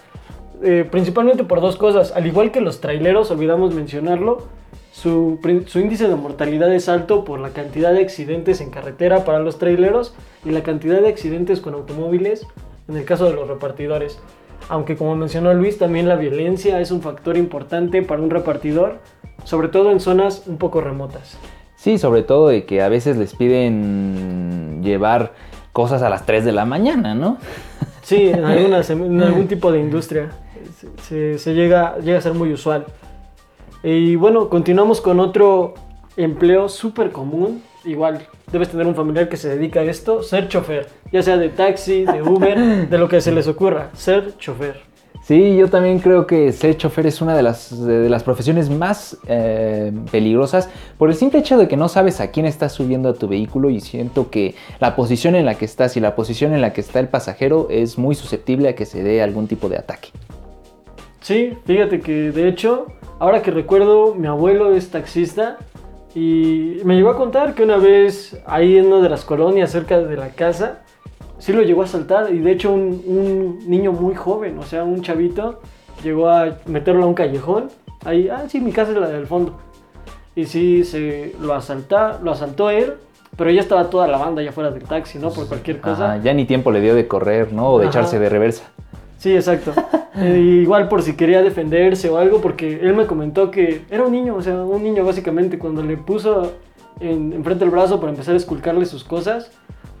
[SPEAKER 2] eh, principalmente por dos cosas. Al igual que los traileros, olvidamos mencionarlo, su, su índice de mortalidad es alto por la cantidad de accidentes en carretera para los traileros y la cantidad de accidentes con automóviles en el caso de los repartidores. Aunque como mencionó Luis, también la violencia es un factor importante para un repartidor, sobre todo en zonas un poco remotas.
[SPEAKER 1] Sí, sobre todo de que a veces les piden llevar cosas a las 3 de la mañana, ¿no? (laughs)
[SPEAKER 2] Sí, en, algunas, algún tipo de industria se, se- se llega, llega a ser muy usual. Y bueno, continuamos con otro empleo súper común. Igual, debes tener un familiar que se dedica a esto, ser chofer. Ya sea de taxi, de Uber, de lo que se les ocurra, ser chofer.
[SPEAKER 1] Sí, yo también creo que ser chofer es una de las, de las profesiones más eh, peligrosas por el simple hecho de que no sabes a quién estás subiendo a tu vehículo y siento que la posición en la que estás y la posición en la que está el pasajero es muy susceptible a que se dé algún tipo de ataque.
[SPEAKER 2] Sí, fíjate que de hecho, ahora que recuerdo, mi abuelo es taxista y me llegó a contar que una vez ahí en una de las colonias cerca de la casa, sí lo llegó a saltar y de hecho un, un niño muy joven, o sea, un chavito, llegó a meterlo a un callejón. Ahí, ah, sí, mi casa es la del fondo. Y sí, se lo, asalta, lo asaltó él, pero ya estaba toda la banda ya fuera del taxi, ¿no? Por cualquier cosa.
[SPEAKER 1] Ajá, ya ni tiempo le dio de correr, ¿no? O de
[SPEAKER 2] Ajá.
[SPEAKER 1] echarse de reversa.
[SPEAKER 2] Sí, exacto. (laughs) Eh, igual por si quería defenderse o algo, porque él me comentó que era un niño, o sea, un niño básicamente, cuando le puso en, enfrente el brazo para empezar a esculcarle sus cosas,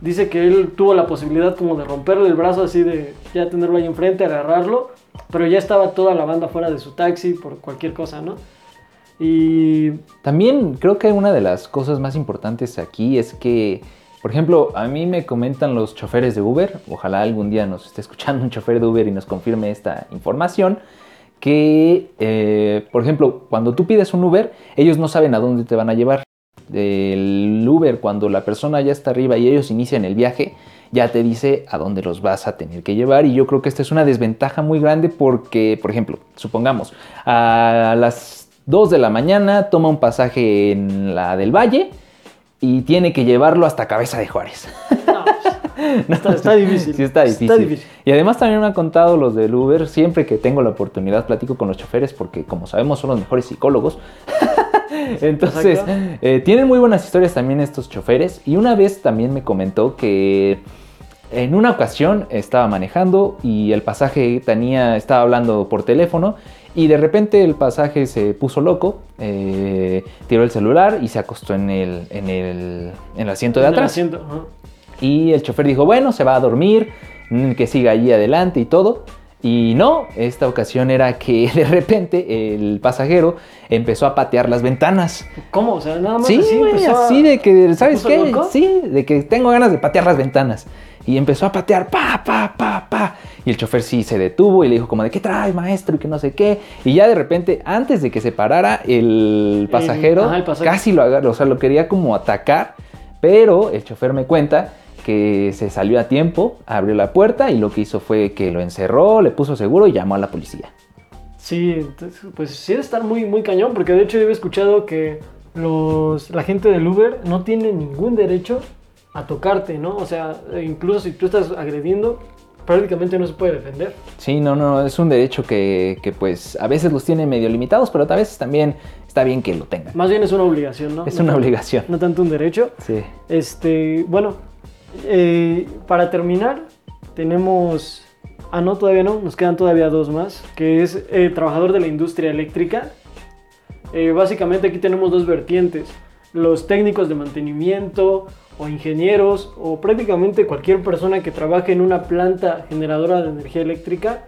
[SPEAKER 2] dice que él tuvo la posibilidad como de romperle el brazo así de ya tenerlo ahí enfrente, agarrarlo, pero ya estaba toda la banda fuera de su taxi por cualquier cosa, ¿no? Y
[SPEAKER 1] También creo que una de las cosas más importantes aquí es que, por ejemplo, a mí me comentan los choferes de Uber, ojalá algún día nos esté escuchando un chofer de Uber y nos confirme esta información, que, eh, por ejemplo, cuando tú pides un Uber, ellos no saben a dónde te van a llevar. El Uber, cuando la persona ya está arriba y ellos inician el viaje, ya te dice a dónde los vas a tener que llevar. Y yo creo que esta es una desventaja muy grande porque, por ejemplo, supongamos, a las 2 de la mañana toma un pasaje en la del Valle y tiene que llevarlo hasta Cabeza de Juárez.
[SPEAKER 2] no, (laughs) está, está difícil.
[SPEAKER 1] Sí, está difícil.
[SPEAKER 2] Está difícil.
[SPEAKER 1] Y además también me han contado los del Uber, siempre que tengo la oportunidad platico con los choferes porque como sabemos son los mejores psicólogos. (laughs) (laughs) Entonces, eh, tienen muy buenas historias también estos choferes. Y una vez también me comentó que en una ocasión estaba manejando y el pasaje tenía, estaba hablando por teléfono Y de repente el pasaje se puso loco, eh, tiró el celular y se acostó en el, en el, en el asiento de
[SPEAKER 2] En el
[SPEAKER 1] atrás. Y el chofer dijo, bueno, se va a dormir, que siga allí adelante y todo. Y no, esta ocasión era que (laughs) de repente el pasajero empezó a patear las ventanas.
[SPEAKER 2] ¿Cómo? O sea, nada más
[SPEAKER 1] Sí,
[SPEAKER 2] así
[SPEAKER 1] güey,
[SPEAKER 2] empezó a-
[SPEAKER 1] así de que, ¿sabes qué?
[SPEAKER 2] loco?
[SPEAKER 1] Sí, de que tengo ganas de patear las ventanas. Y empezó a patear, pa, pa, pa, pa. Y el chofer sí se detuvo y le dijo como de, ¿qué traes, maestro? Y que no sé qué. Y ya de repente, antes de que se parara, el pasajero
[SPEAKER 2] ajá, el pasajero.
[SPEAKER 1] casi lo agarró, o sea, lo quería como atacar. Pero el chofer me cuenta que se salió a tiempo, abrió la puerta y lo que hizo fue que lo encerró, le puso seguro y llamó a la policía.
[SPEAKER 2] Sí, entonces, pues sí debe estar muy, muy cañón, porque de hecho yo había escuchado que los, la gente del Uber no tiene ningún derecho a tocarte, ¿no? O sea, incluso si tú estás agrediendo, prácticamente no se puede defender.
[SPEAKER 1] Sí, no, no, es un derecho que, que, pues a veces los tiene medio limitados, pero a veces también está bien que lo tengan.
[SPEAKER 2] Más bien es una obligación, ¿no?
[SPEAKER 1] Es
[SPEAKER 2] No
[SPEAKER 1] una
[SPEAKER 2] tanto-
[SPEAKER 1] obligación.
[SPEAKER 2] No tanto un derecho.
[SPEAKER 1] Sí.
[SPEAKER 2] Este, bueno, eh, para terminar, tenemos. Ah, no, todavía no, nos quedan todavía dos más, que es eh, trabajador de la industria eléctrica. Eh, básicamente aquí tenemos dos vertientes, los técnicos de mantenimiento o ingenieros o prácticamente cualquier persona que trabaje en una planta generadora de energía eléctrica,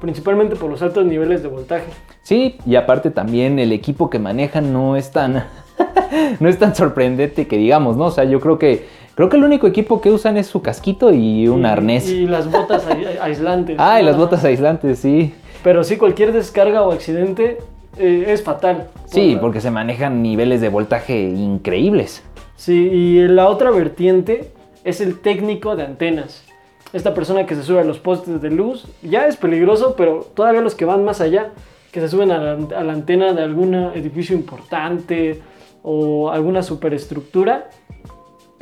[SPEAKER 2] principalmente por los altos niveles de voltaje.
[SPEAKER 1] Sí, y aparte también el equipo que manejan no es tan (laughs) no es tan sorprendente que digamos, ¿no? O sea, yo creo que creo que el único equipo que usan es su casquito y un
[SPEAKER 2] Y-
[SPEAKER 1] arnés.
[SPEAKER 2] Y las botas ai- (laughs) aislantes.
[SPEAKER 1] ah, y las botas aislantes, sí.
[SPEAKER 2] Pero sí, cualquier descarga o accidente eh, es fatal.
[SPEAKER 1] Sí,
[SPEAKER 2] Por-
[SPEAKER 1] porque se manejan niveles de voltaje increíbles.
[SPEAKER 2] Sí, y la otra vertiente es el técnico de antenas. Esta persona que se sube a los postes de luz ya es peligroso, pero todavía los que van más allá, que se suben a la, a la antena de algún edificio importante o alguna superestructura,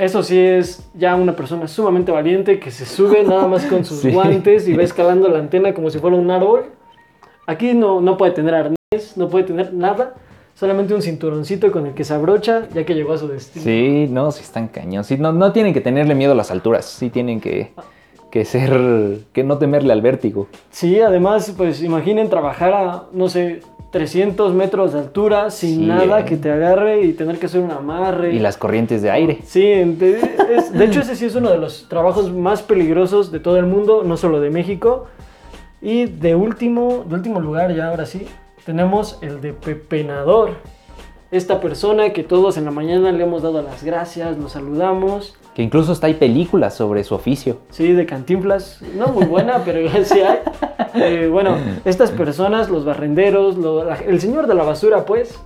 [SPEAKER 2] eso sí es ya una persona sumamente valiente que se sube nada más con sus (laughs)
[SPEAKER 1] Sí.
[SPEAKER 2] guantes y va escalando la antena como si fuera un árbol. Aquí no, no puede tener arnés, no puede tener nada, solamente un cinturoncito con el que se abrocha ya que llegó a su destino.
[SPEAKER 1] Sí, no, sí están cañón. Sí, no, no tienen que tenerle miedo a las alturas. Sí tienen que, que ser, que no temerle al vértigo.
[SPEAKER 2] Sí, además, pues imaginen trabajar a, no sé, 300 metros de altura sin
[SPEAKER 1] Sí,
[SPEAKER 2] nada
[SPEAKER 1] eh.
[SPEAKER 2] que te agarre y tener que hacer un amarre.
[SPEAKER 1] Y las corrientes de aire.
[SPEAKER 2] Sí, de, es- de hecho ese sí es uno de los trabajos más peligrosos de todo el mundo, no solo de México. Y de último, de último lugar ya ahora sí, tenemos el de pepenador. Esta persona que todos en la mañana le hemos dado las gracias, lo saludamos.
[SPEAKER 1] Que incluso hasta hay películas sobre su oficio.
[SPEAKER 2] Sí, de Cantinflas. No muy buena, (laughs) pero sí hay. Eh, bueno, estas personas, los barrenderos, lo- la- el señor de la basura, pues,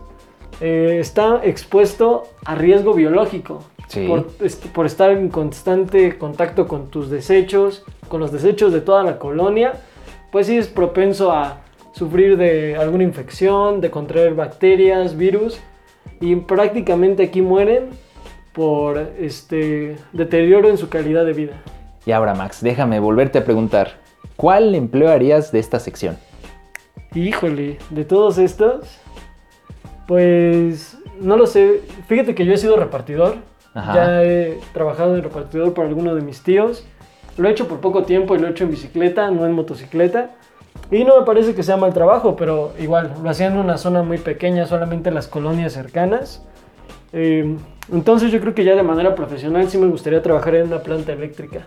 [SPEAKER 2] eh, está expuesto a riesgo biológico.
[SPEAKER 1] Sí.
[SPEAKER 2] Por, por estar en constante contacto con tus desechos, con los desechos de toda la colonia, pues sí es propenso a sufrir de alguna infección, de contraer bacterias, virus, y prácticamente aquí mueren por este deterioro en su calidad de vida.
[SPEAKER 1] Y ahora, Max, déjame volverte a preguntar. ¿Cuál empleo harías de esta sección?
[SPEAKER 2] Híjole, de todos estos, pues no lo sé. Fíjate que yo he sido repartidor.
[SPEAKER 1] Ajá.
[SPEAKER 2] Ya he trabajado de repartidor para alguno de mis tíos. Lo he hecho por poco tiempo y lo he hecho en bicicleta, no en motocicleta. Y no me parece que sea mal trabajo, pero igual, lo hacía en una zona muy pequeña, solamente en las colonias cercanas. Eh, entonces yo creo que ya de manera profesional sí me gustaría trabajar en una planta eléctrica.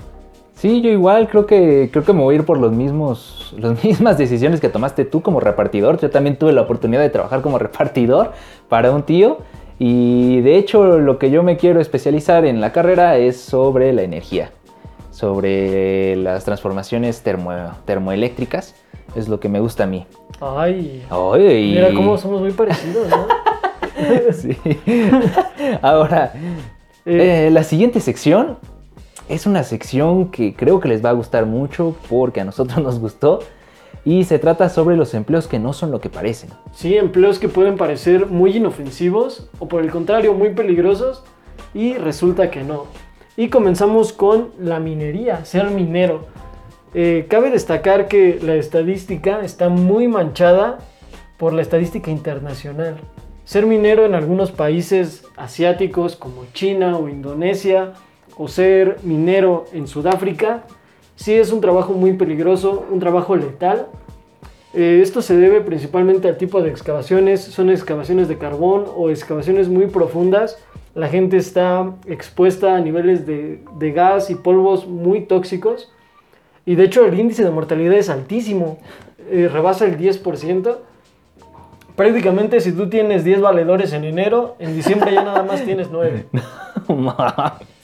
[SPEAKER 1] Sí, yo igual creo que creo que me voy a ir por los mismos (laughs) las mismas decisiones que tomaste tú como repartidor. Yo también tuve la oportunidad de trabajar como repartidor para un tío y de hecho lo que yo me quiero especializar en la carrera es sobre la energía, sobre las transformaciones termo- termoeléctricas. Es lo que me gusta a mí.
[SPEAKER 2] Ay,
[SPEAKER 1] Ay.
[SPEAKER 2] mira cómo somos muy parecidos, ¿no? (laughs) (laughs)
[SPEAKER 1] Sí. Ahora,
[SPEAKER 2] Eh,
[SPEAKER 1] eh, la siguiente sección es una sección que creo que les va a gustar mucho porque a nosotros nos gustó y se trata sobre los empleos que no son lo que parecen.
[SPEAKER 2] Sí, empleos que pueden parecer muy inofensivos o por el contrario muy peligrosos y resulta que no. Y comenzamos con la minería, ser minero. Eh, cabe destacar que la estadística está muy manchada por la estadística internacional. Ser minero en algunos países asiáticos como China o Indonesia o ser minero en Sudáfrica sí es un trabajo muy peligroso, un trabajo letal Eh, esto se debe principalmente al tipo de excavaciones, son excavaciones de carbón o excavaciones muy profundas. La gente está expuesta a niveles de, de gas y polvos muy tóxicos y de hecho el índice de mortalidad es altísimo, eh, rebasa el 10%. Prácticamente si tú tienes 10 valedores en enero, en diciembre ya nada más tienes 9. (laughs)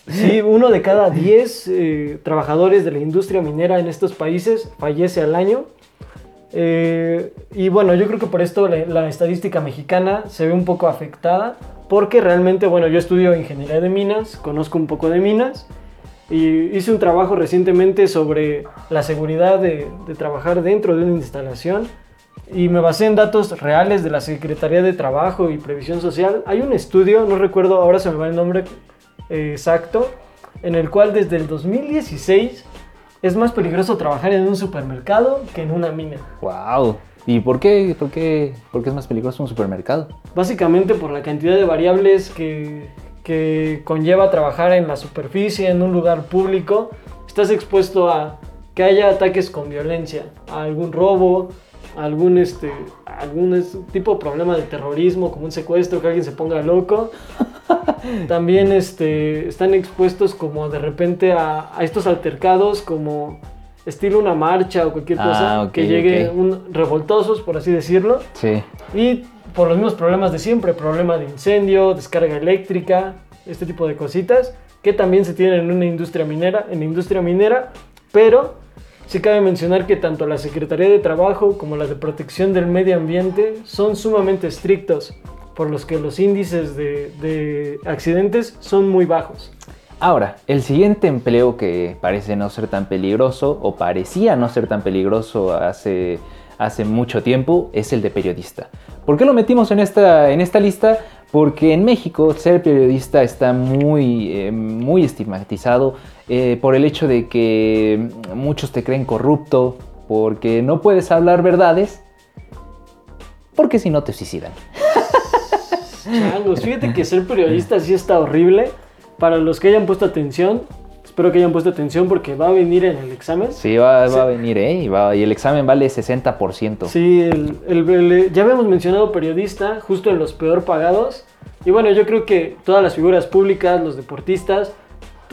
[SPEAKER 2] Sí, uno de cada 10 eh, trabajadores de la industria minera en estos países fallece al año. Eh, y bueno, yo creo que por esto la, la estadística mexicana se ve un poco afectada, porque realmente, bueno, yo estudio ingeniería de minas, conozco un poco de minas, y hice un trabajo recientemente sobre la seguridad de, de trabajar dentro de una instalación y me basé en datos reales de la Secretaría de Trabajo y Previsión Social. Hay un estudio, no recuerdo, ahora se me va el nombre eh, exacto, en el cual desde el 2016 es más peligroso trabajar en un supermercado que en una mina.
[SPEAKER 1] ¡Wow! ¿Y por qué, por, qué, por qué es más peligroso un supermercado?
[SPEAKER 2] Básicamente por la cantidad de variables que, que conlleva trabajar en la superficie, en un lugar público. Estás expuesto a que haya ataques con violencia, a algún robo, algún, este, algún tipo de problema de terrorismo, como un secuestro, que alguien se ponga loco. (laughs) También este, están expuestos como de repente a, a estos altercados como estilo una marcha o cualquier
[SPEAKER 1] Ah,
[SPEAKER 2] cosa
[SPEAKER 1] ok,
[SPEAKER 2] que llegue
[SPEAKER 1] ok.
[SPEAKER 2] un, revoltosos, por así decirlo.
[SPEAKER 1] Sí.
[SPEAKER 2] Y por los mismos problemas de siempre, problema de incendio, descarga eléctrica, este tipo de cositas, que también se tienen en una industria minera, en la industria minera, pero sí cabe mencionar que tanto la Secretaría de Trabajo como la de Protección del Medio Ambiente son sumamente estrictos, por los que los índices de, de accidentes son muy bajos.
[SPEAKER 1] Ahora, el siguiente empleo que parece no ser tan peligroso o parecía no ser tan peligroso hace, hace mucho tiempo es el de periodista. ¿Por qué lo metimos en esta, en esta lista? Porque en México ser periodista está muy, eh, muy estigmatizado eh, por el hecho de que muchos te creen corrupto, porque no puedes hablar verdades, porque si no te suicidan.
[SPEAKER 2] Changos, fíjate que ser periodista sí está horrible. Para los que hayan puesto atención, espero que hayan puesto atención porque va a venir en el examen.
[SPEAKER 1] Sí, va,
[SPEAKER 2] Sí.
[SPEAKER 1] va a venir, ¿eh? Y, va- y el examen vale 60%.
[SPEAKER 2] Sí, el- el- el- ya habíamos mencionado periodista, justo en los peor pagados. Y bueno, yo creo que todas las figuras públicas, los deportistas,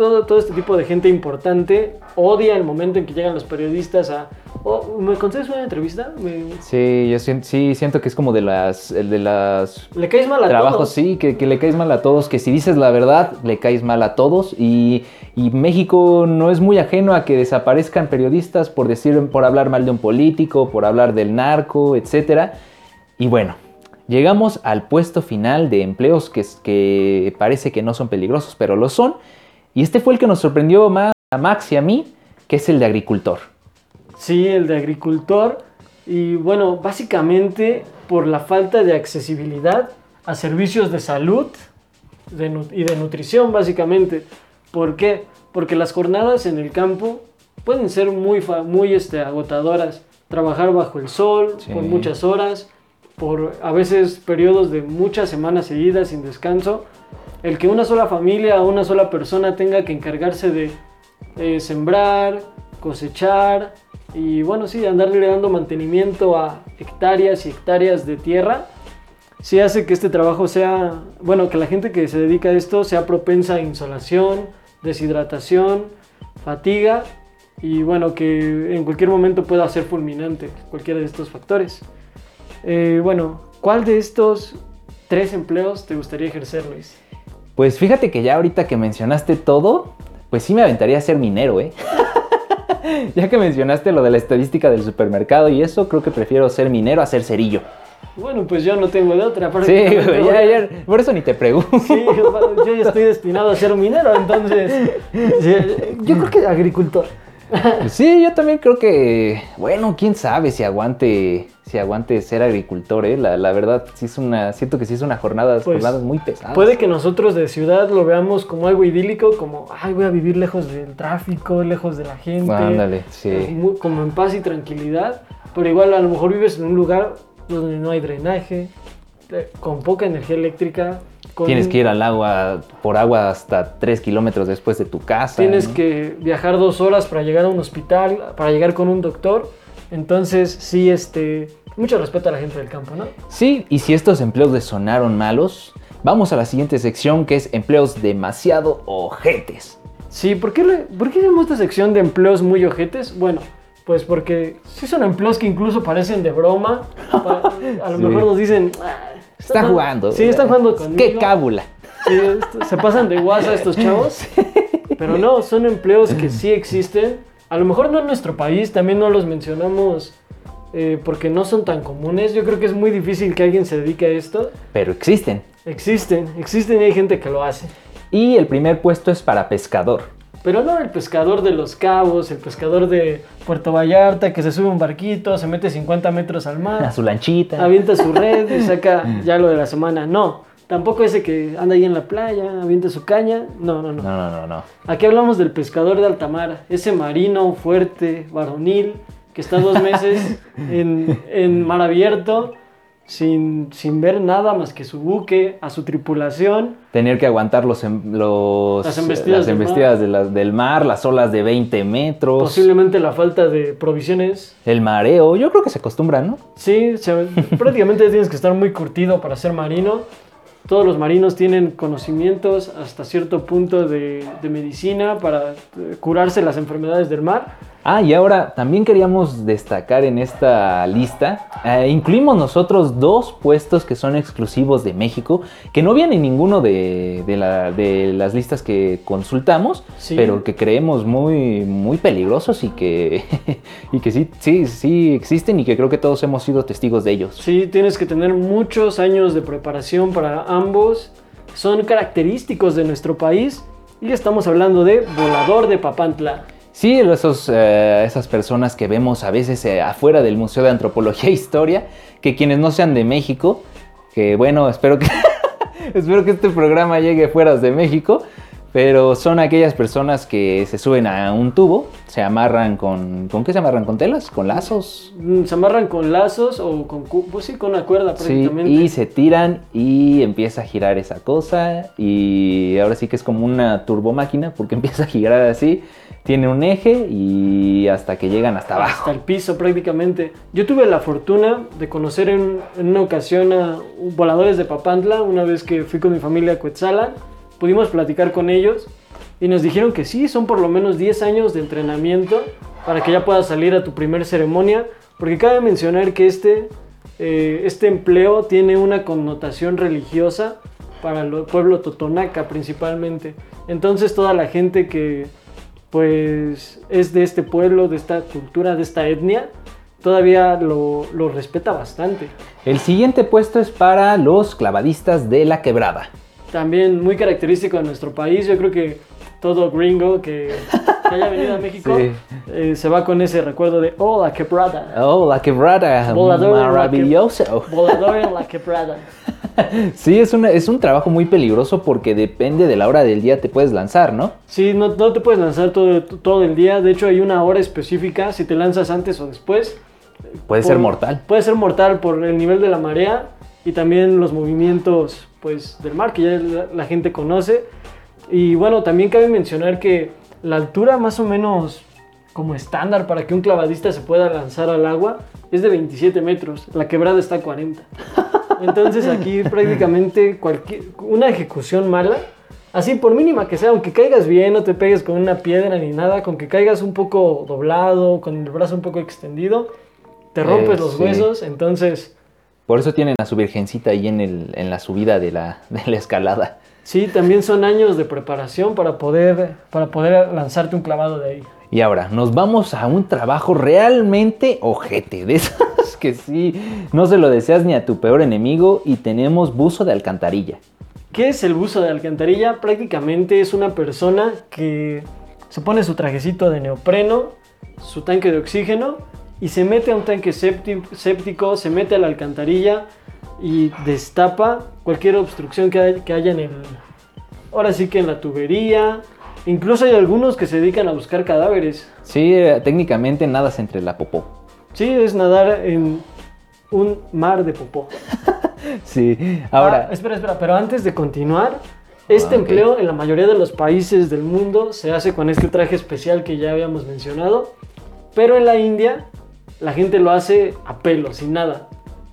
[SPEAKER 2] todo, todo este tipo de gente importante odia el momento en que llegan los periodistas a... "Oh, ¿Me concedes una entrevista? Me-
[SPEAKER 1] Sí, yo siento, sí, siento que es como de las, de las
[SPEAKER 2] Le caes mal a
[SPEAKER 1] trabajos,
[SPEAKER 2] todos.
[SPEAKER 1] sí, que, que le caes mal a todos, que si dices la verdad, le caes mal a todos. Y, y México no es muy ajeno a que desaparezcan periodistas por decir, por hablar mal de un político, por hablar del narco, etcétera. Y bueno, llegamos al puesto final de empleos que, que parece que no son peligrosos, pero lo son. Y este fue el que nos sorprendió más a Max y a mí, que es el de agricultor.
[SPEAKER 2] Sí, el de agricultor. Y bueno, básicamente por la falta de accesibilidad a servicios de salud y de nutrición, básicamente. ¿Por qué? Porque las jornadas en el campo pueden ser muy, muy este, agotadoras. Trabajar bajo el sol
[SPEAKER 1] Sí.
[SPEAKER 2] por muchas horas, por a veces periodos de muchas semanas seguidas sin descanso. El que una sola familia o una sola persona tenga que encargarse de eh, sembrar, cosechar y bueno, sí, andarle dando mantenimiento a hectáreas y hectáreas de tierra, sí hace que este trabajo sea, bueno, que la gente que se dedica a esto sea propensa a insolación, deshidratación, fatiga y bueno, que en cualquier momento pueda ser fulminante, cualquiera de estos factores. Eh, bueno, ¿cuál de estos tres empleos te gustaría ejercer, Luis?
[SPEAKER 1] Pues fíjate que ya ahorita que mencionaste todo, pues sí me aventaría a ser minero, ¿eh? (laughs) ya que mencionaste lo de la estadística del supermercado y eso, creo que prefiero ser minero a ser cerillo.
[SPEAKER 2] Bueno, pues yo no tengo de otra.
[SPEAKER 1] Sí, ya, ya, por eso ni te pregunto.
[SPEAKER 2] Sí, yo ya estoy destinado a ser minero, entonces yo creo que agricultor.
[SPEAKER 1] Sí, yo también creo que, bueno, quién sabe si aguante, si aguante ser agricultor, ¿eh? La, la verdad, sí es una, siento que sí es una jornada,
[SPEAKER 2] Pues,
[SPEAKER 1] jornadas muy pesadas.
[SPEAKER 2] Puede que nosotros de ciudad lo veamos como algo idílico, como, ay, voy a vivir lejos del tráfico, lejos de la gente.
[SPEAKER 1] Ándale, sí.
[SPEAKER 2] eh, muy- como en paz y tranquilidad, pero igual a lo mejor vives en un lugar donde no hay drenaje, eh, con poca energía eléctrica. con-
[SPEAKER 1] Tienes que ir al agua, por agua hasta 3 kilómetros después de tu casa.
[SPEAKER 2] Tienes
[SPEAKER 1] ¿no?
[SPEAKER 2] que viajar dos horas para llegar a un hospital, para llegar con un doctor. Entonces, sí, este, mucho respeto a la gente del campo, ¿no?
[SPEAKER 1] Sí, y si estos empleos les sonaron malos, vamos a la siguiente sección que es empleos demasiado ojetes.
[SPEAKER 2] Sí, ¿por qué, le- ¿por qué hacemos esta sección de empleos muy ojetes? Bueno, pues porque sí son empleos que incluso parecen de broma. A lo (laughs)
[SPEAKER 1] Sí.
[SPEAKER 2] mejor nos dicen... "Ah,
[SPEAKER 1] Está jugando.
[SPEAKER 2] Sí, están jugando conmigo.
[SPEAKER 1] ¡Qué cábula!
[SPEAKER 2] Sí, se pasan de guasa estos chavos. (laughs) Pero no, son empleos que (laughs) sí existen. A lo mejor no en nuestro país, también no los mencionamos eh, porque no son tan comunes. Yo creo que es muy difícil que alguien se dedique a esto.
[SPEAKER 1] Pero existen.
[SPEAKER 2] Existen, existen y hay gente que lo hace.
[SPEAKER 1] Y el primer puesto es para pescador.
[SPEAKER 2] Pero no el pescador de los cabos, el pescador de Puerto Vallarta que se sube a un barquito, se mete 50 metros al
[SPEAKER 1] A
[SPEAKER 2] mar,
[SPEAKER 1] su lanchita.
[SPEAKER 2] avienta su red y saca (laughs) ya lo de la semana. No, tampoco ese que anda ahí en la playa, avienta su caña. No, no, no.
[SPEAKER 1] No, no, no, no.
[SPEAKER 2] Aquí hablamos del pescador de alta mar, ese marino fuerte, varonil, que está dos meses (laughs) en, en mar abierto, sin, sin ver nada más que su buque, a su tripulación.
[SPEAKER 1] Tener que aguantar los, em- los,
[SPEAKER 2] Las embestidas
[SPEAKER 1] las
[SPEAKER 2] del mar.
[SPEAKER 1] de las- del mar, las olas de 20 metros,
[SPEAKER 2] Posiblemente la falta de provisiones.
[SPEAKER 1] el mareo. Yo creo que se acostumbra, ¿no?
[SPEAKER 2] Sí, se- (laughs) prácticamente tienes que estar muy curtido para ser marino. Todos los marinos tienen conocimientos hasta cierto punto de, de medicina para eh, curarse las enfermedades del mar.
[SPEAKER 1] Ah, y ahora también queríamos destacar en esta lista, eh, incluimos nosotros dos puestos que son exclusivos de México, que no vienen ninguno de, de la- de las listas que consultamos,
[SPEAKER 2] Sí.
[SPEAKER 1] pero que creemos muy, muy peligrosos y que, (laughs) y que sí, sí, sí existen y que creo que todos hemos sido testigos de ellos.
[SPEAKER 2] Sí, tienes que tener muchos años de preparación para ambos. Son característicos de nuestro país. Y estamos hablando de volador de Papantla.
[SPEAKER 1] Sí, esos, eh, esas personas que vemos a veces eh, afuera del Museo de Antropología e Historia, que quienes no sean de México, que bueno, espero que, (laughs) espero que este programa llegue fuera de México, pero son aquellas personas que se suben a un tubo, se amarran con... ¿Con qué se amarran? ¿Con telas? ¿Con lazos?
[SPEAKER 2] Mm, Se amarran con lazos o con, pues sí, con una cuerda
[SPEAKER 1] Sí,
[SPEAKER 2] prácticamente.
[SPEAKER 1] y se tiran y empieza a girar esa cosa y ahora sí que es como una turbomáquina porque (laughs) empieza a girar así, tiene un eje y hasta que llegan hasta abajo.
[SPEAKER 2] hasta el piso prácticamente. Yo tuve la fortuna de conocer en, en una ocasión a voladores de Papantla, una vez que fui con mi familia a Coetzalan, pudimos platicar con ellos y nos dijeron que sí, son por lo menos 10 años de entrenamiento para que ya puedas salir a tu primer ceremonia, porque cabe mencionar que este, eh, este empleo tiene una connotación religiosa para el pueblo totonaca principalmente. Entonces toda la gente que pues es de este pueblo, de esta cultura, de esta etnia, todavía lo, lo respeta bastante.
[SPEAKER 1] El siguiente puesto es para los clavadistas de la quebrada.
[SPEAKER 2] También muy característico de nuestro país, yo creo que todo gringo que, que haya venido a (laughs) México
[SPEAKER 1] Sí.
[SPEAKER 2] eh, se va con ese recuerdo de, oh, la quebrada,
[SPEAKER 1] Oh, la quebrada,
[SPEAKER 2] Volador en la
[SPEAKER 1] maravilloso.
[SPEAKER 2] volador en la quebrada. (laughs)
[SPEAKER 1] Sí, es, una- es un trabajo muy peligroso porque depende de la hora del día te puedes lanzar, ¿no?
[SPEAKER 2] Sí, no, no te puedes lanzar todo, todo el día, de hecho hay una hora específica, si te lanzas antes o después,
[SPEAKER 1] Puede
[SPEAKER 2] por-
[SPEAKER 1] ser mortal.
[SPEAKER 2] Puede ser mortal por el nivel de la marea y también los movimientos pues, del mar que ya la, la gente conoce. Y bueno, también cabe mencionar que la altura más o menos como estándar para que un clavadista se pueda lanzar al agua es de 27 metros. La quebrada está a 40. Entonces aquí (laughs) prácticamente cualquier, una ejecución mala, así por mínima que sea, aunque caigas bien, no te pegues con una piedra ni nada, con que caigas un poco doblado, con el brazo un poco extendido, te rompes
[SPEAKER 1] Eh,
[SPEAKER 2] los
[SPEAKER 1] sí.
[SPEAKER 2] huesos, entonces
[SPEAKER 1] Por eso tienen a su virgencita ahí en, el, en la subida de la, de la escalada.
[SPEAKER 2] sí, también son años de preparación para poder, para poder lanzarte un clavado de ahí.
[SPEAKER 1] Y ahora, nos vamos a un trabajo realmente ojete, de esos que sí, no se lo deseas ni a tu peor enemigo y tenemos buzo de alcantarilla.
[SPEAKER 2] ¿Qué es el buzo de alcantarilla? Prácticamente es una persona que se pone su trajecito de neopreno, su tanque de oxígeno y se mete a un tanque sépti- séptico, se mete a la alcantarilla y destapa cualquier obstrucción que haya en el... Ahora sí que en la tubería. Incluso hay algunos que se dedican a buscar cadáveres.
[SPEAKER 1] Sí, eh, técnicamente nadas entre la popó.
[SPEAKER 2] Sí, es nadar en un mar de popó. (laughs)
[SPEAKER 1] Sí, ahora,
[SPEAKER 2] Ah, espera, espera, pero antes de continuar, este
[SPEAKER 1] Ah,
[SPEAKER 2] empleo en la mayoría de los países del mundo se hace con este traje especial que ya habíamos mencionado, pero en la India la gente lo hace a pelo, sin nada.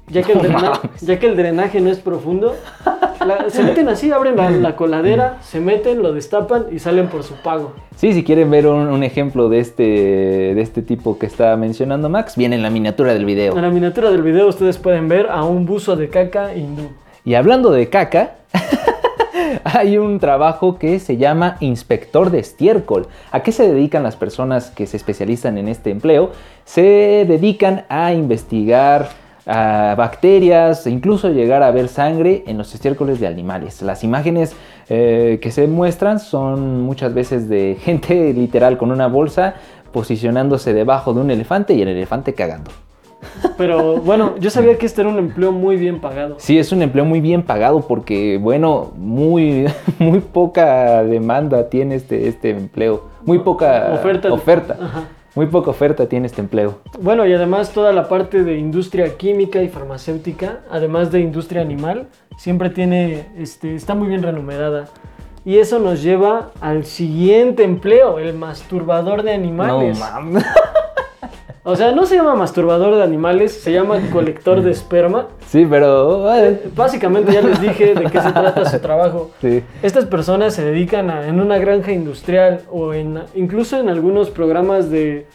[SPEAKER 2] Ya que el, (laughs)
[SPEAKER 1] No
[SPEAKER 2] drena-
[SPEAKER 1] mames.
[SPEAKER 2] ya que el drenaje no es profundo, (laughs) la- se meten así, abren la, la coladera, se meten, lo destapan y salen por su pago.
[SPEAKER 1] Sí, si quieren ver un, un ejemplo de este, de este tipo que está mencionando Max, viene en la miniatura del video.
[SPEAKER 2] En la miniatura del video ustedes pueden ver a un buzo de caca hindú.
[SPEAKER 1] Y hablando de caca, (laughs) hay un trabajo que se llama inspector de estiércol. ¿A qué se dedican las personas que se especializan en este empleo? Se dedican a investigar a bacterias, e incluso llegar a ver sangre en los estiércoles de animales. Las imágenes eh, que se muestran son muchas veces de (laughs) gente literal con una bolsa posicionándose debajo de un elefante y el elefante cagando.
[SPEAKER 2] Pero bueno, yo sabía que este era un empleo muy bien pagado.
[SPEAKER 1] Sí, es un empleo muy bien pagado porque, bueno, muy, (laughs) muy poca demanda tiene este, este empleo. Muy poca
[SPEAKER 2] Oferta.
[SPEAKER 1] oferta.
[SPEAKER 2] Ajá.
[SPEAKER 1] Muy poca oferta tiene este empleo.
[SPEAKER 2] Bueno, y además toda la parte de industria química y farmacéutica, además de industria animal, siempre tiene, este, está muy bien renumerada. Y eso nos lleva al siguiente empleo, el masturbador de animales.
[SPEAKER 1] No mames. (laughs)
[SPEAKER 2] o sea, no se llama masturbador de animales, se llama colector de esperma.
[SPEAKER 1] Sí, pero... eh,
[SPEAKER 2] Básicamente ya les dije de qué se trata su trabajo.
[SPEAKER 1] sí.
[SPEAKER 2] Estas personas se dedican a, en una granja industrial o en, incluso en algunos programas de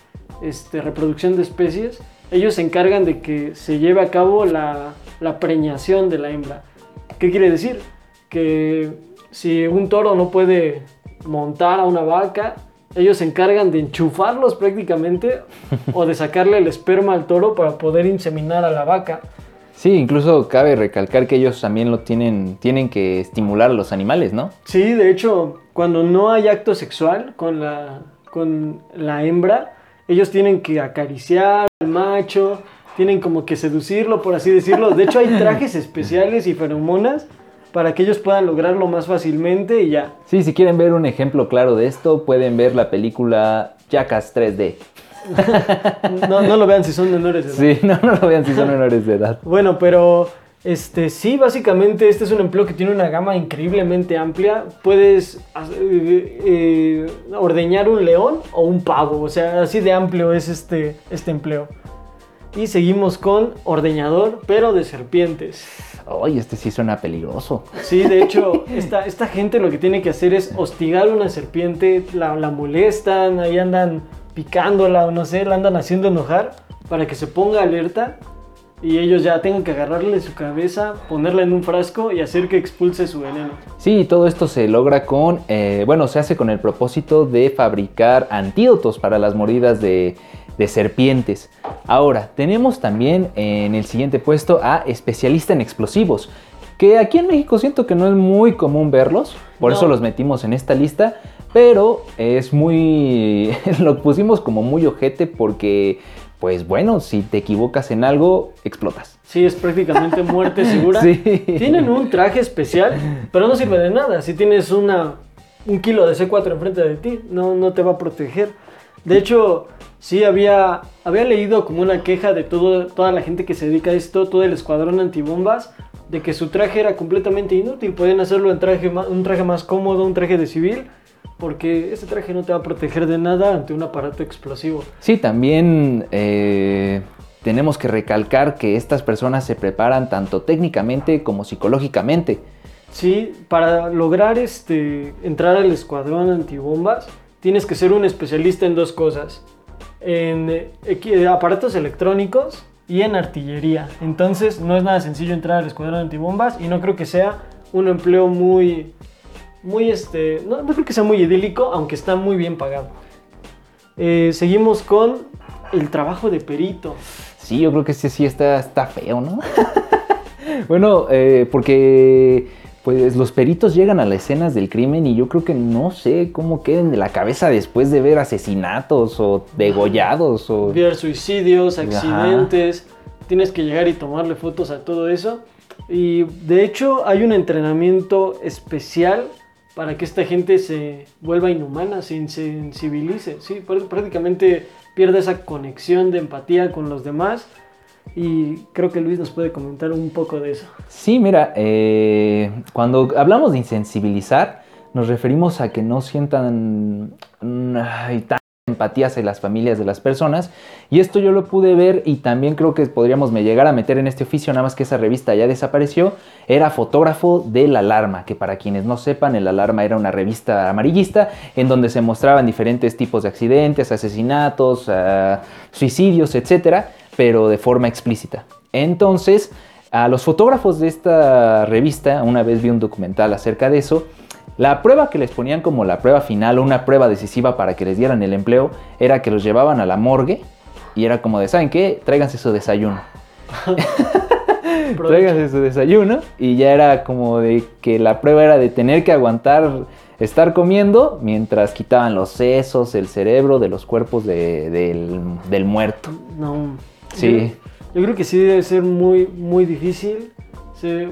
[SPEAKER 2] este, reproducción de especies, ellos se encargan de que se lleve a cabo la, la preñación de la hembra. ¿Qué quiere decir? Que si un toro no puede montar a una vaca, ellos se encargan de enchufarlos prácticamente o de sacarle el esperma al toro para poder inseminar a la vaca.
[SPEAKER 1] Sí, incluso cabe recalcar que ellos también lo tienen, tienen que estimular a los animales, ¿no?
[SPEAKER 2] Sí, de hecho, cuando no hay acto sexual con la, con la hembra, ellos tienen que acariciar al macho, tienen como que seducirlo, por así decirlo. De hecho, hay trajes especiales y feromonas para que ellos puedan lograrlo más fácilmente y ya.
[SPEAKER 1] Sí, si quieren ver un ejemplo claro de esto, pueden ver la película Jackass 3D. (laughs)
[SPEAKER 2] No, no lo vean si son menores de edad.
[SPEAKER 1] Sí, no, no lo vean si son menores de edad.
[SPEAKER 2] Bueno, pero este sí, básicamente este es un empleo que tiene una gama increíblemente amplia. Puedes eh, eh, ordeñar un león o un pavo, o sea, así de amplio es este, este empleo. Y seguimos con ordeñador, pero de serpientes.
[SPEAKER 1] Ay, este sí suena peligroso.
[SPEAKER 2] Sí, de hecho, esta, esta gente lo que tiene que hacer es hostigar a una serpiente, la, la molestan, ahí andan picándola o no sé, la andan haciendo enojar para que se ponga alerta y ellos ya tengan que agarrarle su cabeza, ponerla en un frasco y hacer que expulse su veneno.
[SPEAKER 1] Sí, todo esto se logra con, eh, bueno, se hace con el propósito de fabricar antídotos para las mordidas de, de serpientes. Ahora, tenemos también en el siguiente puesto a especialista en explosivos, que aquí en México siento que no es muy común verlos, por
[SPEAKER 2] No.
[SPEAKER 1] eso los metimos en esta lista, pero es muy, (laughs) lo pusimos como muy ojete porque, pues bueno, si te equivocas en algo, explotas.
[SPEAKER 2] Sí, es prácticamente muerte (laughs) segura.
[SPEAKER 1] Sí.
[SPEAKER 2] Tienen un traje especial, pero no sirve de nada. Si tienes una, un kilo de C4 enfrente de ti, no, no te va a proteger. De hecho, sí había, había leído como una queja de todo, toda la gente que se dedica a esto, todo el escuadrón antibombas, de que su traje era completamente inútil. Podían hacerlo en traje, un traje más cómodo, un traje de civil, porque ese traje no te va a proteger de nada ante un aparato explosivo.
[SPEAKER 1] Sí, también eh, tenemos que recalcar que estas personas se preparan tanto técnicamente como psicológicamente.
[SPEAKER 2] Sí, para lograr este, entrar al escuadrón antibombas, tienes que ser un especialista en dos cosas. En eh, aparatos electrónicos y en artillería. Entonces no es nada sencillo entrar al escuadrón antibombas y no creo que sea un empleo muy... Muy este... No, no creo que sea muy idílico, aunque está muy bien pagado. Eh, seguimos con el trabajo de perito.
[SPEAKER 1] Sí, yo creo que ese sí está, está feo, ¿no? (laughs) bueno, eh, porque pues los peritos llegan a las escenas del crimen y yo creo que no sé cómo queden de la cabeza después de ver asesinatos o degollados o...
[SPEAKER 2] ver suicidios,
[SPEAKER 1] Ajá.
[SPEAKER 2] accidentes, tienes que llegar y tomarle fotos a todo eso. Y de hecho hay un entrenamiento especial para que esta gente se vuelva inhumana, se insensibilice, ¿sí? Pr- prácticamente pierde esa conexión de empatía con los demás. Y creo que Luis nos puede comentar un poco de eso.
[SPEAKER 1] Sí, mira, eh, cuando hablamos de insensibilizar, nos referimos a que no sientan mm, ay, tanta empatía hacia las familias de las personas. Y esto yo lo pude ver y también creo que podríamos me llegar a meter en este oficio, nada más que esa revista ya desapareció. Era fotógrafo del Alarma, que para quienes no sepan, el Alarma era una revista amarillista en donde se mostraban diferentes tipos de accidentes, asesinatos, uh, suicidios, etcétera, pero de forma explícita. Entonces, a los fotógrafos de esta revista, una vez vi un documental acerca de eso, la prueba que les ponían como la prueba final o una prueba decisiva para que les dieran el empleo era que los llevaban a la morgue y era como de, ¿saben qué? Tráiganse su desayuno. Tráiganse su desayuno y ya era como de que la prueba era de tener que aguantar estar comiendo mientras quitaban los sesos, el cerebro de los cuerpos de, del, del, muerto.
[SPEAKER 2] No.
[SPEAKER 1] Sí.
[SPEAKER 2] Yo, yo, creo que sí debe ser muy, muy difícil.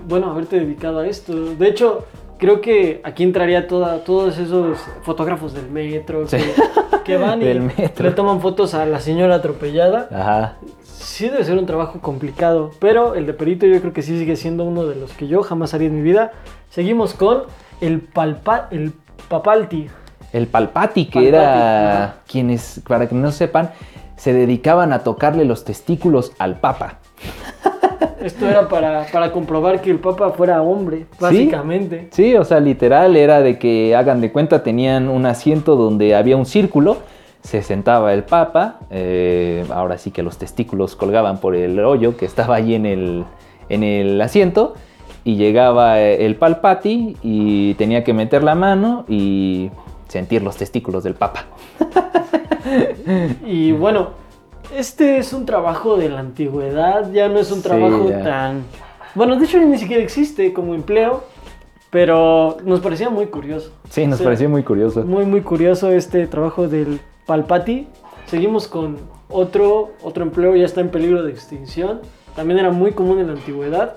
[SPEAKER 2] Bueno, haberte dedicado a esto. De hecho, creo que aquí entraría toda, todos esos fotógrafos del metro
[SPEAKER 1] Sí.
[SPEAKER 2] que, que van y (laughs)
[SPEAKER 1] metro.
[SPEAKER 2] le toman fotos a la señora atropellada.
[SPEAKER 1] Ajá.
[SPEAKER 2] Sí debe ser un trabajo complicado, pero el de perito yo creo que sí sigue siendo uno de los que yo jamás haría en mi vida. Seguimos con el palpa, el papalti.
[SPEAKER 1] El Palpati, que
[SPEAKER 2] Palpati,
[SPEAKER 1] era quienes, para que no sepan, se dedicaban a tocarle los testículos al Papa.
[SPEAKER 2] Esto era para, para comprobar que el papa fuera hombre, básicamente.
[SPEAKER 1] Sí, o sea, literal era de que hagan de cuenta, tenían un asiento donde había un círculo, se sentaba el Papa, eh, ahora sí que los testículos colgaban por el hoyo que estaba allí en el, en el asiento, y llegaba eh, el Palpati y tenía que meter la mano y sentir los testículos del Papa.
[SPEAKER 2] Y bueno, este es un trabajo de la antigüedad, ya no es un trabajo tan... Bueno, de hecho ni siquiera existe como empleo, pero nos parecía muy curioso.
[SPEAKER 1] Sí, nos
[SPEAKER 2] Sí.
[SPEAKER 1] pareció muy curioso.
[SPEAKER 2] Muy, muy curioso este trabajo del Palpati. Seguimos con otro, otro empleo, ya está en peligro de extinción. También era muy común en la antigüedad.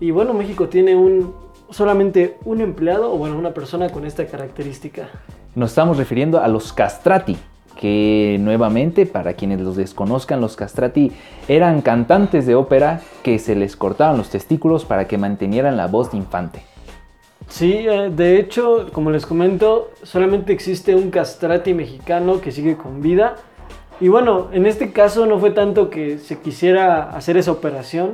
[SPEAKER 2] Y bueno, México tiene un solamente un empleado o bueno, una persona con esta característica.
[SPEAKER 1] Nos estamos refiriendo a los castrati, que nuevamente, para quienes los desconozcan, los castrati eran cantantes de ópera que se les cortaban los testículos para que mantenieran la voz de infante.
[SPEAKER 2] Sí, eh, de hecho, como les comento, solamente existe un castrati mexicano que sigue con vida. Y bueno, en este caso no fue tanto que se quisiera hacer esa operación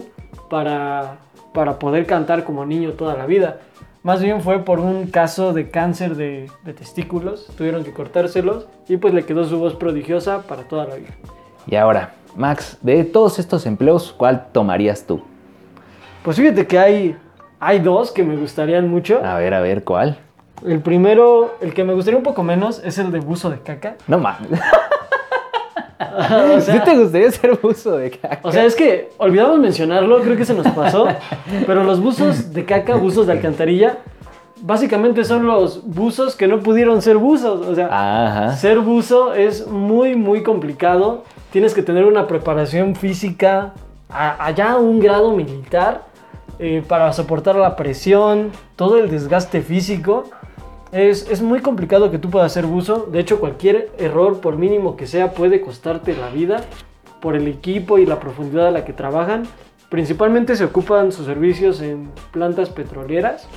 [SPEAKER 2] para, para poder cantar como niño toda la vida. Más bien fue por un caso de cáncer de, de testículos. Tuvieron que cortárselos y pues le quedó su voz prodigiosa para toda la vida.
[SPEAKER 1] Y ahora, Max, de todos estos empleos, ¿cuál tomarías tú?
[SPEAKER 2] Pues fíjate que hay, hay dos que me gustarían mucho.
[SPEAKER 1] A ver, a ver, ¿cuál?
[SPEAKER 2] El primero, el que me gustaría un poco menos, es el de buzo de caca.
[SPEAKER 1] No mames. (laughs)
[SPEAKER 2] O (laughs) sea-
[SPEAKER 1] ¿Sí te gustaría ser buzo de caca?
[SPEAKER 2] O sea, es que olvidamos mencionarlo, creo que se nos pasó, pero los buzos de caca, buzos de alcantarilla, básicamente son los buzos que no pudieron ser buzos. O sea,
[SPEAKER 1] Ajá.
[SPEAKER 2] ser buzo es muy, muy complicado. Tienes que tener una preparación física a- allá a un grado militar eh, para soportar la presión, todo el desgaste físico. Es, es muy complicado que tú puedas ser buzo. De hecho, cualquier error, por mínimo que sea, puede costarte la vida por el equipo y la profundidad a la que trabajan. Principalmente se ocupan sus servicios en plantas petroleras.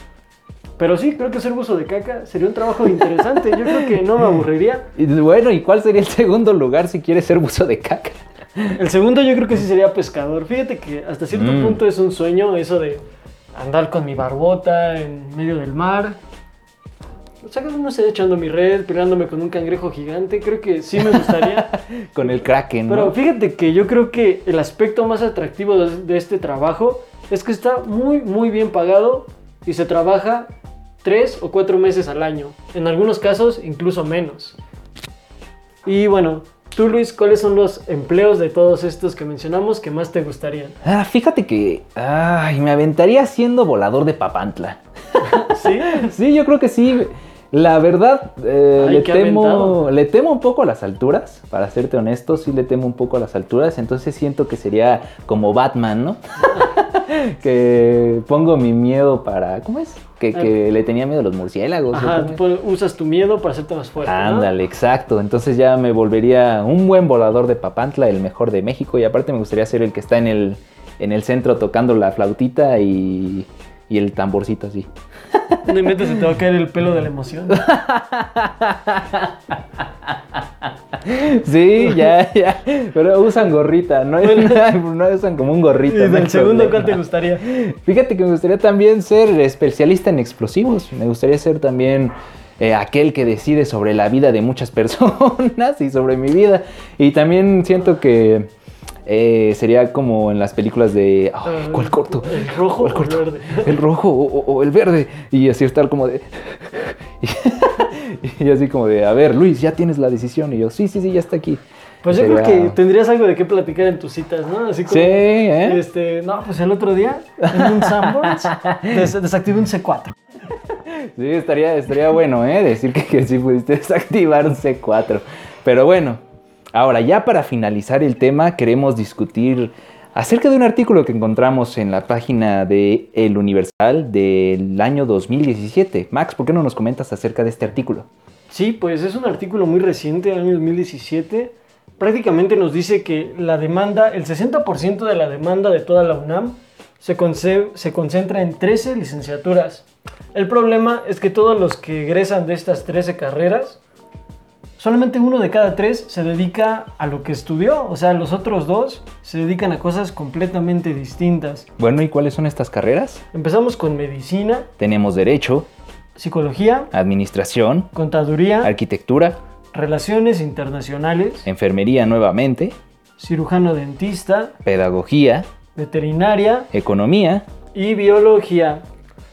[SPEAKER 2] Pero sí, creo que ser buzo de caca sería un trabajo interesante. Yo creo que no me aburriría. (laughs)
[SPEAKER 1] Y bueno, ¿y cuál sería el segundo lugar si quieres ser buzo de caca?
[SPEAKER 2] El segundo yo creo que sí sería pescador. Fíjate que hasta cierto
[SPEAKER 1] Mm.
[SPEAKER 2] punto es un sueño eso de andar con mi barbota en medio del mar. O sea, no sé, echando mi red, peleándome con un cangrejo gigante. Creo que sí me gustaría. (laughs)
[SPEAKER 1] Con el kraken, ¿no?
[SPEAKER 2] Pero fíjate que yo creo que el aspecto más atractivo de, de este trabajo es que está muy, muy bien pagado y se trabaja tres o cuatro meses al año. En algunos casos, incluso menos. Y bueno, tú Luis, ¿cuáles son los empleos de todos estos que mencionamos que más te gustarían?
[SPEAKER 1] Ah, fíjate que. Ay, me aventaría siendo volador de Papantla. (laughs)
[SPEAKER 2] ¿Sí? (laughs)
[SPEAKER 1] Sí, yo creo que sí. La verdad, eh,
[SPEAKER 2] Ay,
[SPEAKER 1] le, temo,
[SPEAKER 2] aventado.
[SPEAKER 1] le temo un poco a las alturas, para serte honesto, sí le temo un poco a las alturas, entonces siento que sería como Batman, ¿no? (laughs) que pongo mi miedo para, ¿cómo es? Que, que le tenía miedo a los murciélagos. ¿o
[SPEAKER 2] Ajá, pues, usas tu miedo para hacerte más fuerte. ¿no?
[SPEAKER 1] Ándale, exacto. Entonces ya me volvería un buen volador de Papantla, el mejor de México, y aparte me gustaría ser el que está en el, en el centro tocando la flautita y, y el tamborcito así.
[SPEAKER 2] No inventes, se te va a caer el pelo de la emoción.
[SPEAKER 1] Sí, ya, ya. Pero usan gorrita, ¿no? no usan como un gorrito.
[SPEAKER 2] ¿Y
[SPEAKER 1] no
[SPEAKER 2] del segundo
[SPEAKER 1] problema.
[SPEAKER 2] cuál te gustaría?
[SPEAKER 1] Fíjate que me gustaría también ser especialista en explosivos. Me gustaría ser también eh, aquel que decide sobre la vida de muchas (laughs) personas y sobre mi vida. Y también siento que eh, sería como en las películas de... ay, ¿Cuál corto?
[SPEAKER 2] ¿El rojo
[SPEAKER 1] ¿Cuál
[SPEAKER 2] o el verde?
[SPEAKER 1] El rojo o, o- o el verde. Y así estar como de... (laughs) y así como de, a ver, Luis, ya tienes la decisión. Y yo, sí, sí, sí, ya está aquí.
[SPEAKER 2] Pues yo
[SPEAKER 1] Sería-
[SPEAKER 2] creo que tendrías algo de qué platicar en tus citas, ¿no? Así como,
[SPEAKER 1] Sí, ¿eh?
[SPEAKER 2] Este, no, pues el otro día en un Sanborns (laughs) des- desactivé un C4.
[SPEAKER 1] Sí, estaría, estaría bueno, ¿eh? Decir que, que sí pudiste desactivar un C4. Pero bueno, ahora ya para finalizar el tema, queremos discutir acerca de un artículo que encontramos en la página de El Universal del año 2017. Max, ¿por qué no nos comentas acerca de este artículo?
[SPEAKER 2] Sí, pues es un artículo muy reciente, año 2017. Prácticamente nos dice que la demanda, el 60% de la demanda de toda la UNAM se, se concentra en 13 licenciaturas. El problema es que todos los que egresan de estas 13 carreras, solamente uno de cada tres se dedica a lo que estudió. O sea, los otros dos se dedican a cosas completamente distintas.
[SPEAKER 1] Bueno, ¿y cuáles son estas carreras?
[SPEAKER 2] Empezamos con medicina,
[SPEAKER 1] Tenemos Derecho,
[SPEAKER 2] psicología,
[SPEAKER 1] Administración,
[SPEAKER 2] contaduría,
[SPEAKER 1] Arquitectura,
[SPEAKER 2] relaciones internacionales,
[SPEAKER 1] Enfermería nuevamente,
[SPEAKER 2] cirujano dentista,
[SPEAKER 1] Pedagogía,
[SPEAKER 2] veterinaria
[SPEAKER 1] Economía,
[SPEAKER 2] y biología.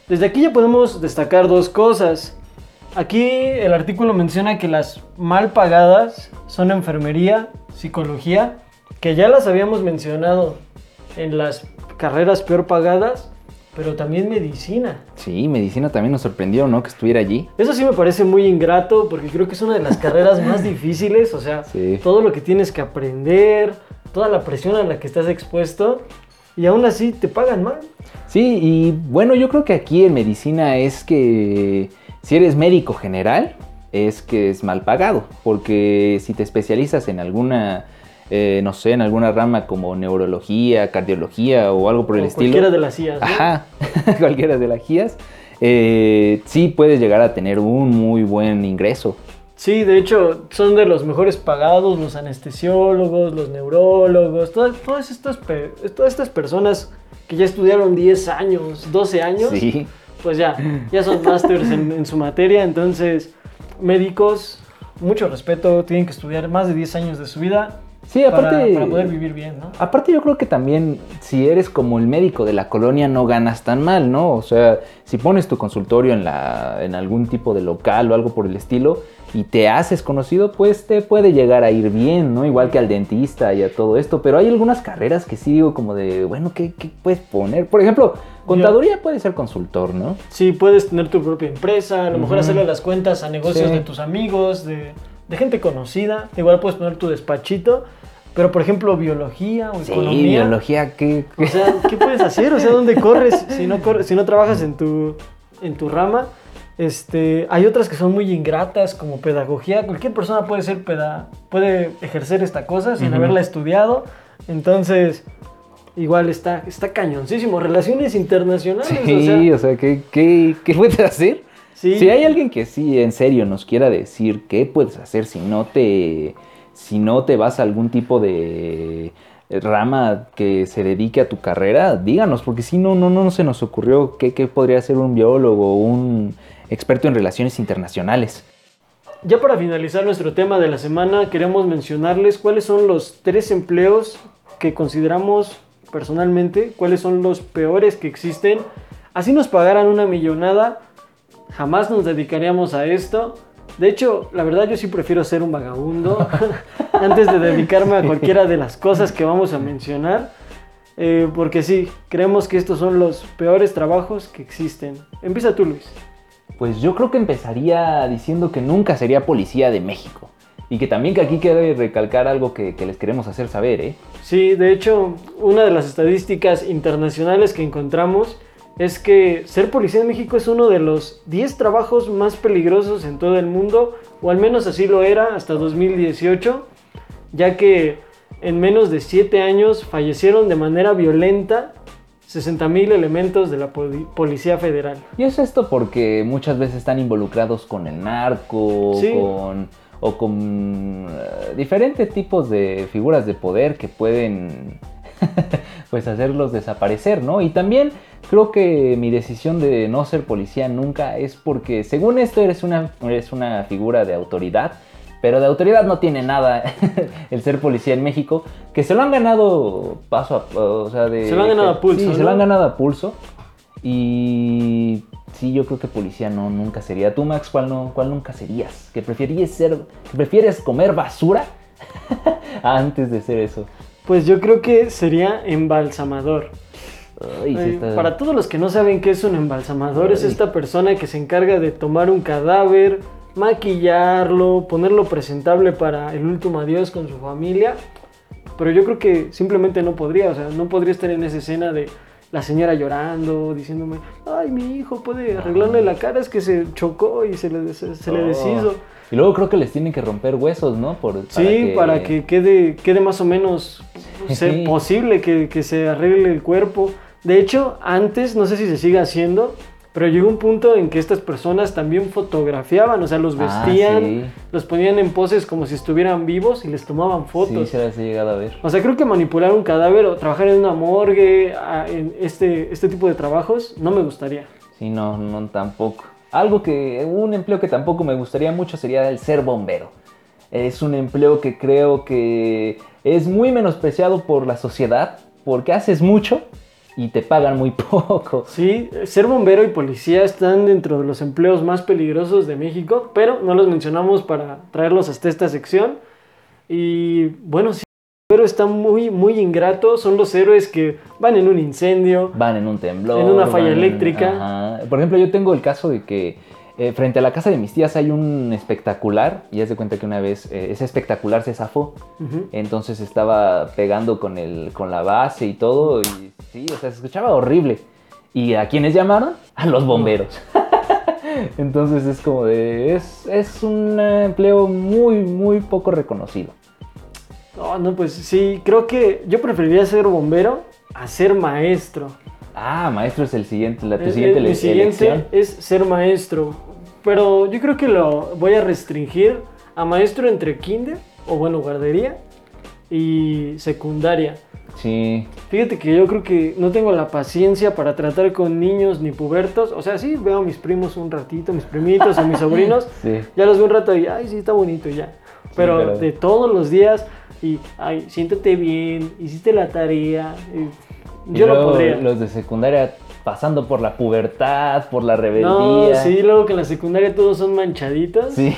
[SPEAKER 2] Desde aquí ya podemos destacar dos cosas. Aquí el artículo menciona que las mal pagadas son enfermería, psicología, que ya las habíamos mencionado en las carreras peor pagadas, pero también medicina.
[SPEAKER 1] Sí, medicina también nos sorprendió, ¿no? Que estuviera allí.
[SPEAKER 2] Eso sí me parece muy ingrato porque creo que es una de las (laughs) carreras más difíciles, o sea,
[SPEAKER 1] Sí.
[SPEAKER 2] todo lo que tienes que aprender, toda la presión a la que estás expuesto y aún así te pagan mal.
[SPEAKER 1] Sí, y bueno, yo creo que aquí en medicina es que si eres médico general, es que es mal pagado, porque si te especializas en alguna, eh, no sé, en alguna rama como neurología, cardiología o algo por el estilo.
[SPEAKER 2] Cualquiera de las IAS. ¿no?
[SPEAKER 1] Ajá, (laughs) cualquiera de las guías, eh, sí puedes llegar a tener un muy buen ingreso.
[SPEAKER 2] Sí, de hecho, son de los mejores pagados, los anestesiólogos, los neurólogos, todas, todas, estas, todas estas personas que ya estudiaron 10 años, 12 años,
[SPEAKER 1] Sí,
[SPEAKER 2] pues ya, ya son másters en, en su materia, entonces médicos, mucho respeto, tienen que estudiar más de 10 años de su vida
[SPEAKER 1] sí,
[SPEAKER 2] para,
[SPEAKER 1] aparte...
[SPEAKER 2] para poder vivir bien, ¿no?
[SPEAKER 1] Aparte yo creo que también si eres como el médico de la colonia no ganas tan mal, ¿no? O sea, si pones tu consultorio en, la, en algún tipo de local o algo por el estilo y te haces conocido, pues te puede llegar a ir bien, ¿no? Igual que al dentista y a todo esto. Pero hay algunas carreras que sí digo como de, bueno, ¿qué, qué puedes poner? Por ejemplo, contaduría puede ser consultor, ¿no?
[SPEAKER 2] Sí, puedes tener tu propia empresa, a lo mejor hacerle las cuentas a negocios
[SPEAKER 1] Sí.
[SPEAKER 2] de tus amigos, de, de gente conocida. Igual puedes poner tu despachito, pero por ejemplo, biología o
[SPEAKER 1] Sí,
[SPEAKER 2] economía.
[SPEAKER 1] biología, ¿qué?
[SPEAKER 2] O sea, ¿qué puedes hacer? O sea, ¿dónde (laughs) corres si no, corres, si no trabajas en tu, en tu rama? Este, hay otras que son muy ingratas, como pedagogía. Cualquier persona puede ser peda puede ejercer esta cosa sin haberla estudiado. Entonces, igual está, está cañoncísimo. Relaciones internacionales.
[SPEAKER 1] Sí,
[SPEAKER 2] o sea,
[SPEAKER 1] ¿qué, qué, qué puedes hacer?
[SPEAKER 2] sí.
[SPEAKER 1] Si hay alguien que sí, en serio, nos quiera decir qué puedes hacer si no te, si no te vas a algún tipo de rama que se dedique a tu carrera, díganos, porque si no, no, no se nos ocurrió qué, qué podría ser un biólogo, un experto en relaciones internacionales.
[SPEAKER 2] Ya para finalizar nuestro tema de la semana, queremos mencionarles cuáles son los tres empleos que consideramos personalmente, cuáles son los peores que existen. Así nos pagaran una millonada, jamás nos dedicaríamos a esto. De hecho, la verdad yo sí prefiero ser un vagabundo (laughs) antes de dedicarme a cualquiera de las cosas que vamos a mencionar. Eh, porque sí, creemos que estos son los peores trabajos que existen. Empieza tú, Luis.
[SPEAKER 1] Pues yo creo que empezaría diciendo que nunca sería policía de México. Y que también que aquí quede recalcar algo que, que les queremos hacer saber, ¿eh?
[SPEAKER 2] Sí, de hecho, una de las estadísticas internacionales que encontramos es que ser policía en México es uno de los 10 trabajos más peligrosos en todo el mundo, o al menos así lo era hasta 2018, ya que en menos de 7 años fallecieron de manera violenta 60.000 elementos de la poli- Policía Federal.
[SPEAKER 1] Y es esto porque muchas veces están involucrados con el narco,
[SPEAKER 2] Sí.
[SPEAKER 1] con o con eh, diferentes tipos de figuras de poder que pueden (laughs) pues hacerlos desaparecer, ¿no? Y también creo que mi decisión de no ser policía nunca es porque según esto eres una, eres una figura de autoridad, pero de autoridad no tiene nada (laughs) el ser policía en México, que se lo han ganado paso a o sea, de,
[SPEAKER 2] Se lo han ganado a pulso,
[SPEAKER 1] Sí, se
[SPEAKER 2] ¿no?
[SPEAKER 1] lo han ganado a pulso. Y sí, yo creo que policía no, nunca sería. Tú, Max, ¿cuál, no, cuál nunca serías? ¿Que prefieres ser, que prefieres comer basura (laughs) antes de ser eso?
[SPEAKER 2] Pues yo creo que sería embalsamador.
[SPEAKER 1] Ay, sí está-
[SPEAKER 2] Para todos los que no saben qué es un embalsamador, es
[SPEAKER 1] Ay.
[SPEAKER 2] esta persona que se encarga de tomar un cadáver, maquillarlo, ponerlo presentable para el último adiós con su familia. Pero yo creo que simplemente no podría, o sea, no podría estar en esa escena de la señora llorando, diciéndome, ay, mi hijo puede arreglarle la cara, es que se chocó y se le, se, se le
[SPEAKER 1] Oh.
[SPEAKER 2] deshizo.
[SPEAKER 1] Y luego creo que les tienen que romper huesos, ¿no? Por,
[SPEAKER 2] Sí, para que quede, quede más o menos ser
[SPEAKER 1] Sí.
[SPEAKER 2] posible que, que se arregle el cuerpo. De hecho, antes, no sé si se sigue haciendo, pero llegó un punto en que estas personas también fotografiaban, o sea, los
[SPEAKER 1] Ah,
[SPEAKER 2] vestían,
[SPEAKER 1] sí.
[SPEAKER 2] los ponían en poses como si estuvieran vivos y les tomaban
[SPEAKER 1] Sí,
[SPEAKER 2] fotos.
[SPEAKER 1] se las he llegado a ver.
[SPEAKER 2] O sea, creo que manipular un cadáver o trabajar en una morgue, a- en este, este tipo de trabajos, no me gustaría.
[SPEAKER 1] Sí, no, no, tampoco. Algo que, un empleo que tampoco me gustaría mucho sería el ser bombero. Es un empleo que creo que es muy menospreciado por la sociedad porque haces mucho y te pagan muy (laughs) poco.
[SPEAKER 2] Sí, ser bombero y policía están dentro de los empleos más peligrosos de México, pero no los mencionamos para traerlos hasta esta sección. Y bueno, sí, pero está muy, muy ingrato. Son los héroes que van en un incendio.
[SPEAKER 1] Van en un temblor.
[SPEAKER 2] En una falla
[SPEAKER 1] en-
[SPEAKER 2] eléctrica.
[SPEAKER 1] ajá. Por ejemplo, yo tengo el caso de que eh, frente a la casa de mis tías hay un espectacular y haz de cuenta que una vez eh, ese espectacular se zafó. Entonces estaba pegando con, el, con la base y todo. Y sí, o sea, se escuchaba horrible. ¿Y a quiénes llamaron? A los bomberos. (laughs) Entonces es como de. Es, es un empleo muy, muy poco reconocido.
[SPEAKER 2] Oh, no, pues sí, creo que yo preferiría ser bombero a ser maestro.
[SPEAKER 1] Ah, maestro es el siguiente, la tu
[SPEAKER 2] Eh,
[SPEAKER 1] siguiente
[SPEAKER 2] mi
[SPEAKER 1] ele-
[SPEAKER 2] siguiente
[SPEAKER 1] elección.
[SPEAKER 2] es ser maestro. Pero yo creo que lo voy a restringir a maestro entre kinder, o bueno, guardería, y secundaria.
[SPEAKER 1] Sí,
[SPEAKER 2] Fíjate que yo creo que no tengo la paciencia para tratar con niños ni pubertos. O sea, sí veo a mis primos un ratito, mis primitos o mis sobrinos. (laughs)
[SPEAKER 1] sí.
[SPEAKER 2] Ya los veo un rato y, ay, sí, está bonito ya. Pero,
[SPEAKER 1] pero-
[SPEAKER 2] de todos los días, y, ay, siéntate bien, hiciste la tarea. y yo no podría.
[SPEAKER 1] Los de secundaria pasando por la pubertad, por la
[SPEAKER 2] No,
[SPEAKER 1] rebeldía.
[SPEAKER 2] sí, luego que en la secundaria todos son manchaditos.
[SPEAKER 1] Sí.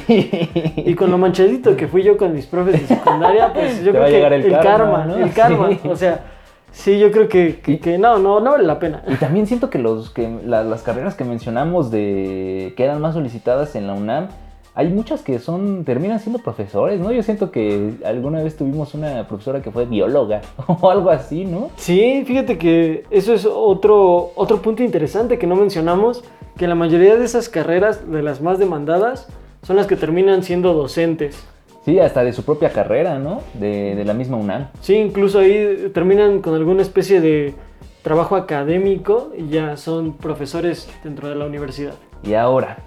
[SPEAKER 2] Y con lo manchadito que fui yo con mis profes de secundaria, pues yo
[SPEAKER 1] Te va
[SPEAKER 2] creo
[SPEAKER 1] a
[SPEAKER 2] que
[SPEAKER 1] llegar
[SPEAKER 2] el,
[SPEAKER 1] el
[SPEAKER 2] karma,
[SPEAKER 1] karma, ¿no?
[SPEAKER 2] el karma.
[SPEAKER 1] Sí.
[SPEAKER 2] O sea, sí, yo creo que, que, que no, no, no vale la pena.
[SPEAKER 1] Y también siento que, los, que la- las carreras que mencionamos de que eran más solicitadas en la UNAM, hay muchas que son terminan siendo profesores, ¿no? Yo siento que alguna vez tuvimos una profesora que fue bióloga (laughs) o algo así, ¿no?
[SPEAKER 2] Sí, fíjate que eso es otro, otro punto interesante que no mencionamos, que la mayoría de esas carreras, de las más demandadas, son las que terminan siendo docentes.
[SPEAKER 1] Sí, hasta de su propia carrera, ¿no? De, de la misma UNAM.
[SPEAKER 2] Sí, incluso ahí terminan con alguna especie de trabajo académico y ya son profesores dentro de la universidad.
[SPEAKER 1] Y ahora,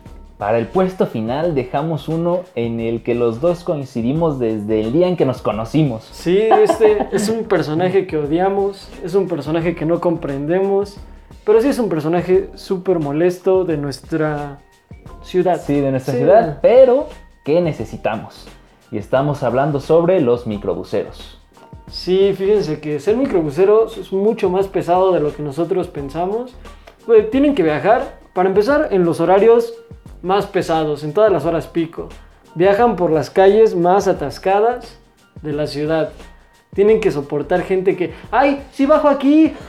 [SPEAKER 1] para el puesto final dejamos uno en el que los dos coincidimos desde el día en que nos conocimos.
[SPEAKER 2] Sí, este (laughs) es un personaje que odiamos, es un personaje que no comprendemos, pero sí es un personaje súper molesto de nuestra ciudad.
[SPEAKER 1] Sí, de nuestra
[SPEAKER 2] Sí.
[SPEAKER 1] ciudad, pero ¿qué necesitamos? Y estamos hablando sobre los microbuseros.
[SPEAKER 2] Sí, fíjense que ser microbusero es mucho más pesado de lo que nosotros pensamos. Pues, tienen que viajar, para empezar, en los horarios más pesados, en todas las horas pico. Viajan por las calles más atascadas de la ciudad. Tienen que soportar gente que, ¡ay, sí bajo aquí! (laughs)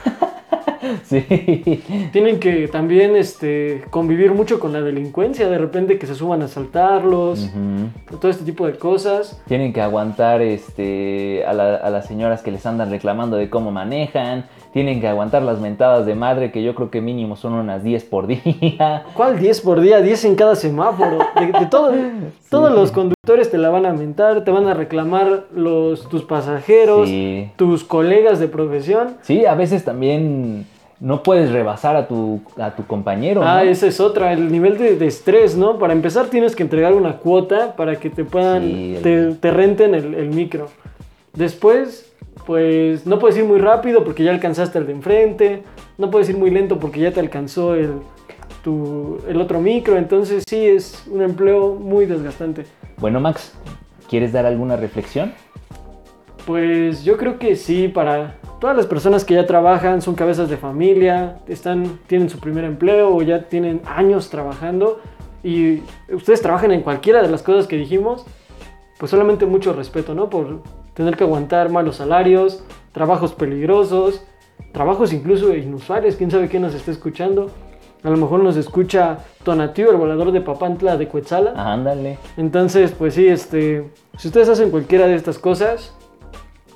[SPEAKER 1] Sí.
[SPEAKER 2] Tienen que también este, convivir mucho con la delincuencia, de repente que se suban a asaltarlos, todo este tipo de cosas.
[SPEAKER 1] Tienen que aguantar este, a, la- a las señoras que les andan reclamando de cómo manejan. Tienen que aguantar las mentadas de madre, que yo creo que mínimo son unas 10 por día.
[SPEAKER 2] ¿Cuál 10 por día? 10 en cada semáforo. De, de todo, (laughs) Todos los conductores te la van a mentar, te van a reclamar los, tus pasajeros,
[SPEAKER 1] Sí.
[SPEAKER 2] tus colegas de profesión.
[SPEAKER 1] Sí, a veces también no puedes rebasar a tu, a tu compañero.
[SPEAKER 2] Ah,
[SPEAKER 1] ¿no?
[SPEAKER 2] esa es otra, el nivel de, de estrés, ¿no? Para empezar tienes que entregar una cuota para que te puedan,
[SPEAKER 1] Sí, el-
[SPEAKER 2] te, te renten el, el micro. Después, pues no puedes ir muy rápido porque ya alcanzaste el de enfrente, no puedes ir muy lento porque ya te alcanzó el, tu, el otro micro, entonces sí es un empleo muy desgastante.
[SPEAKER 1] Bueno, Max, ¿quieres dar alguna reflexión?
[SPEAKER 2] Pues yo creo que sí, para todas las personas que ya trabajan, son cabezas de familia, están, tienen su primer empleo o ya tienen años trabajando y ustedes trabajan en cualquiera de las cosas que dijimos, pues solamente mucho respeto, ¿no? Por tener que aguantar malos salarios, trabajos peligrosos, trabajos incluso inusuales, quién sabe quién nos está escuchando. A lo mejor nos escucha Tonatiu, el volador de Papantla de Cuetzala.
[SPEAKER 1] Ándale.
[SPEAKER 2] Entonces, pues sí, este, si ustedes hacen cualquiera de estas cosas,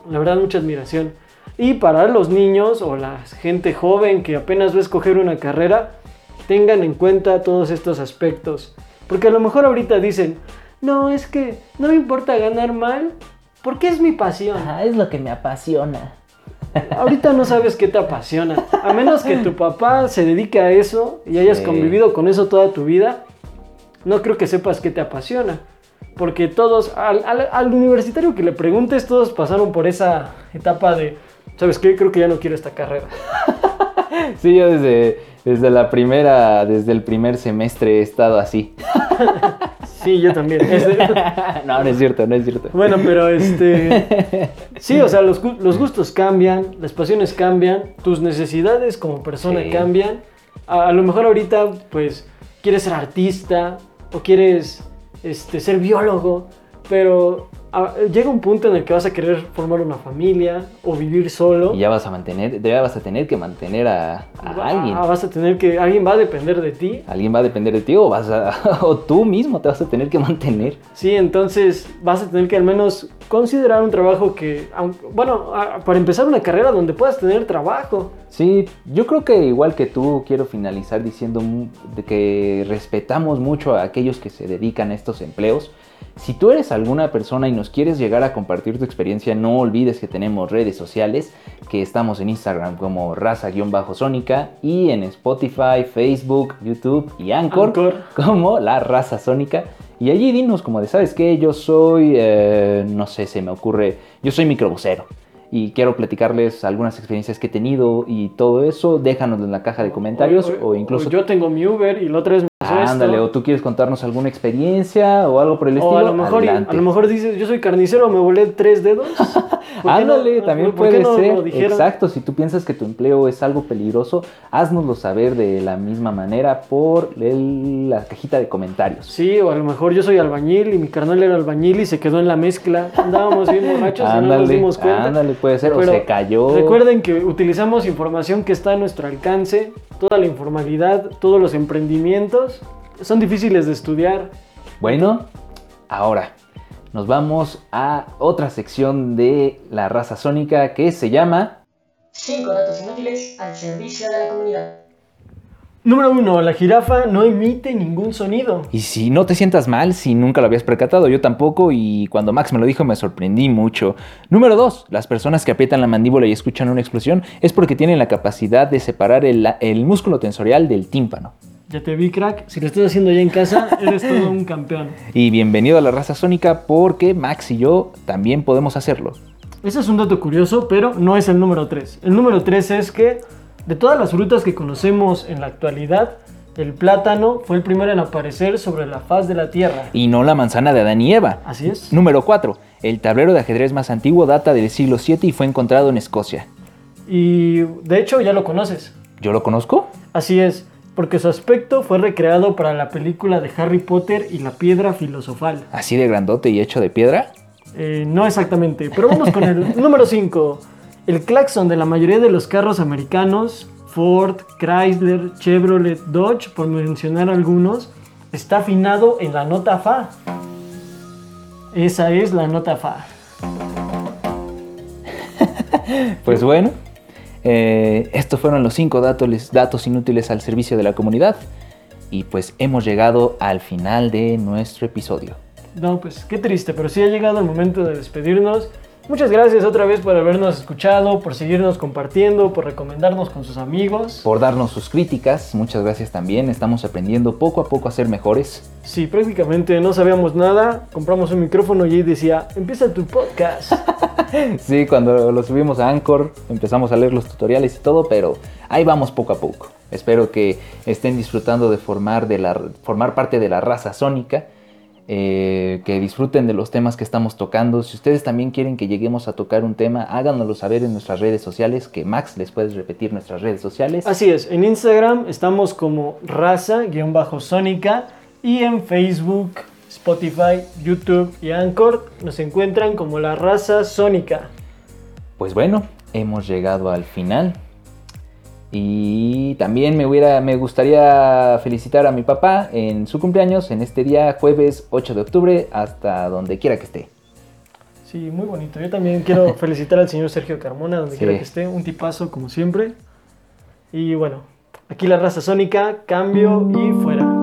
[SPEAKER 2] la verdad mucha admiración. Y para los niños o la gente joven que apenas va a escoger una carrera, tengan en cuenta todos estos aspectos. Porque a lo mejor ahorita dicen, no, es que no me importa ganar mal, porque es mi pasión.
[SPEAKER 1] Ajá, es lo que me apasiona.
[SPEAKER 2] Ahorita no sabes qué te apasiona. A menos que tu papá se dedique a eso y hayas
[SPEAKER 1] Sí.
[SPEAKER 2] convivido con eso toda tu vida, no creo que sepas qué te apasiona. Porque todos, al, al- al universitario que le preguntes, todos pasaron por esa etapa de, ¿sabes qué? Creo que ya no quiero esta carrera.
[SPEAKER 1] Sí, yo desde, desde la primera, desde el primer semestre he estado así. (laughs)
[SPEAKER 2] Sí, yo también. (laughs) Este-
[SPEAKER 1] no, no es cierto, no es cierto.
[SPEAKER 2] bueno, pero este... (laughs) Sí, o sea, los, gu- los gustos cambian, las pasiones cambian, tus necesidades como persona
[SPEAKER 1] Sí.
[SPEAKER 2] cambian. A, a lo mejor ahorita, pues, quieres ser artista o quieres este, ser biólogo, pero ah, llega un punto en el que vas a querer formar una familia o vivir solo.
[SPEAKER 1] Y ya vas a mantener, ya vas a tener que mantener a, a
[SPEAKER 2] Va-
[SPEAKER 1] alguien.
[SPEAKER 2] Vas a tener que, alguien va a depender de ti.
[SPEAKER 1] Alguien va a depender de ti o, vas a, (laughs) o tú mismo te vas a tener que mantener.
[SPEAKER 2] Sí, entonces vas a tener que al menos considerar un trabajo que, bueno, para empezar una carrera donde puedas tener trabajo.
[SPEAKER 1] Sí, yo creo que igual que tú quiero finalizar diciendo que respetamos mucho a aquellos que se dedican a estos empleos. Si tú eres alguna persona y nos quieres llegar a compartir tu experiencia, no olvides que tenemos redes sociales, que estamos en Instagram como raza-sónica y en Spotify, Facebook, YouTube y Anchor,
[SPEAKER 2] Anchor.
[SPEAKER 1] como la raza sónica. Y allí dinos como de, ¿sabes qué? Yo soy, eh, no sé, se me ocurre, yo soy microbusero y quiero platicarles algunas experiencias que he tenido y todo eso, déjanos en la caja de comentarios o, incluso...
[SPEAKER 2] yo tengo mi Uber y la otra vez esto.
[SPEAKER 1] Ándale, o tú quieres contarnos alguna experiencia o algo por el
[SPEAKER 2] O
[SPEAKER 1] estilo.
[SPEAKER 2] a lo, mejor,
[SPEAKER 1] adelante.
[SPEAKER 2] a lo mejor dices, yo soy carnicero, me volé tres dedos. (laughs) ¿Por qué no-
[SPEAKER 1] Ándale, también puede
[SPEAKER 2] no
[SPEAKER 1] ser. Exacto, si tú piensas que tu empleo es algo peligroso, haznoslo saber de la misma manera por el- la cajita de comentarios.
[SPEAKER 2] Sí, o a lo mejor yo soy albañil y mi carnal era albañil y se quedó en la mezcla. Andábamos bien borrachos y no nos dimos cuenta.
[SPEAKER 1] ándale, puede ser, o se cayó.
[SPEAKER 2] Recuerden que utilizamos información que está a nuestro alcance, toda la informalidad, todos los emprendimientos son difíciles de estudiar.
[SPEAKER 1] Bueno, ahora nos vamos a otra sección de la raza sónica que se llama...
[SPEAKER 4] 5 datos inútiles al servicio de la comunidad.
[SPEAKER 2] Número uno, la jirafa no emite ningún sonido.
[SPEAKER 1] Y si no te sientas mal, si nunca lo habías percatado, yo tampoco, y cuando Max me lo dijo me sorprendí mucho. Número 2. Las personas que aprietan la mandíbula y escuchan una explosión es porque tienen la capacidad de separar el, el músculo tensorial del tímpano.
[SPEAKER 2] Ya te vi, crack. Si lo estás haciendo ya en casa, eres todo un campeón. (laughs)
[SPEAKER 1] Y bienvenido a la raza sónica porque Max y yo también podemos hacerlo.
[SPEAKER 2] Ese es un dato curioso, pero no es el número 3. El número 3 es que de todas las frutas que conocemos en la actualidad, el plátano fue el primero en aparecer sobre la faz de la Tierra.
[SPEAKER 1] Y no la manzana de Adán y Eva.
[SPEAKER 2] Así es.
[SPEAKER 1] Número 4. El tablero de ajedrez más antiguo data del siglo VII y fue encontrado en Escocia.
[SPEAKER 2] Y de hecho ya lo conoces.
[SPEAKER 1] ¿Yo lo conozco?
[SPEAKER 2] Así es, porque su aspecto fue recreado para la película de Harry Potter y la piedra filosofal.
[SPEAKER 1] ¿Así de grandote y hecho de piedra?
[SPEAKER 2] Eh, no exactamente, pero vamos con el (laughs) número 5. El claxon de la mayoría de los carros americanos, Ford, Chrysler, Chevrolet, Dodge, por mencionar algunos, está afinado en la nota Fa. Esa es la nota Fa. (laughs)
[SPEAKER 1] Pues bueno, eh, estos fueron los cinco datos, datos inútiles al servicio de la comunidad. Y pues hemos llegado al final de nuestro episodio.
[SPEAKER 2] No, pues qué triste, pero sí ha llegado el momento de despedirnos. Muchas gracias otra vez por habernos escuchado, por seguirnos compartiendo, por recomendarnos con sus amigos.
[SPEAKER 1] Por darnos sus críticas, muchas gracias también. Estamos aprendiendo poco a poco a ser mejores.
[SPEAKER 2] Sí, prácticamente no sabíamos nada, compramos un micrófono y ahí decía, empieza tu podcast. (laughs)
[SPEAKER 1] Sí, cuando lo subimos a Anchor empezamos a leer los tutoriales y todo, pero ahí vamos poco a poco. Espero que estén disfrutando de formar, de la, formar parte de la raza sónica, eh, que disfruten de los temas que estamos tocando. Si ustedes también quieren que lleguemos a tocar un tema, háganoslo saber en nuestras redes sociales, que Max les puedes repetir nuestras redes sociales.
[SPEAKER 2] Así es, en Instagram estamos como raza-sónica y en Facebook, Spotify, YouTube y Anchor nos encuentran como la raza sónica.
[SPEAKER 1] Pues bueno, hemos llegado al final. Y también me, hubiera, me gustaría felicitar a mi papá en su cumpleaños, en este día, jueves 8 de octubre, hasta donde quiera que esté.
[SPEAKER 2] Sí, muy bonito. Yo también quiero (laughs) felicitar al señor Sergio Carmona, donde
[SPEAKER 1] Sí.
[SPEAKER 2] quiera que esté, un tipazo como siempre. Y bueno, aquí la raza sónica, cambio y fuera.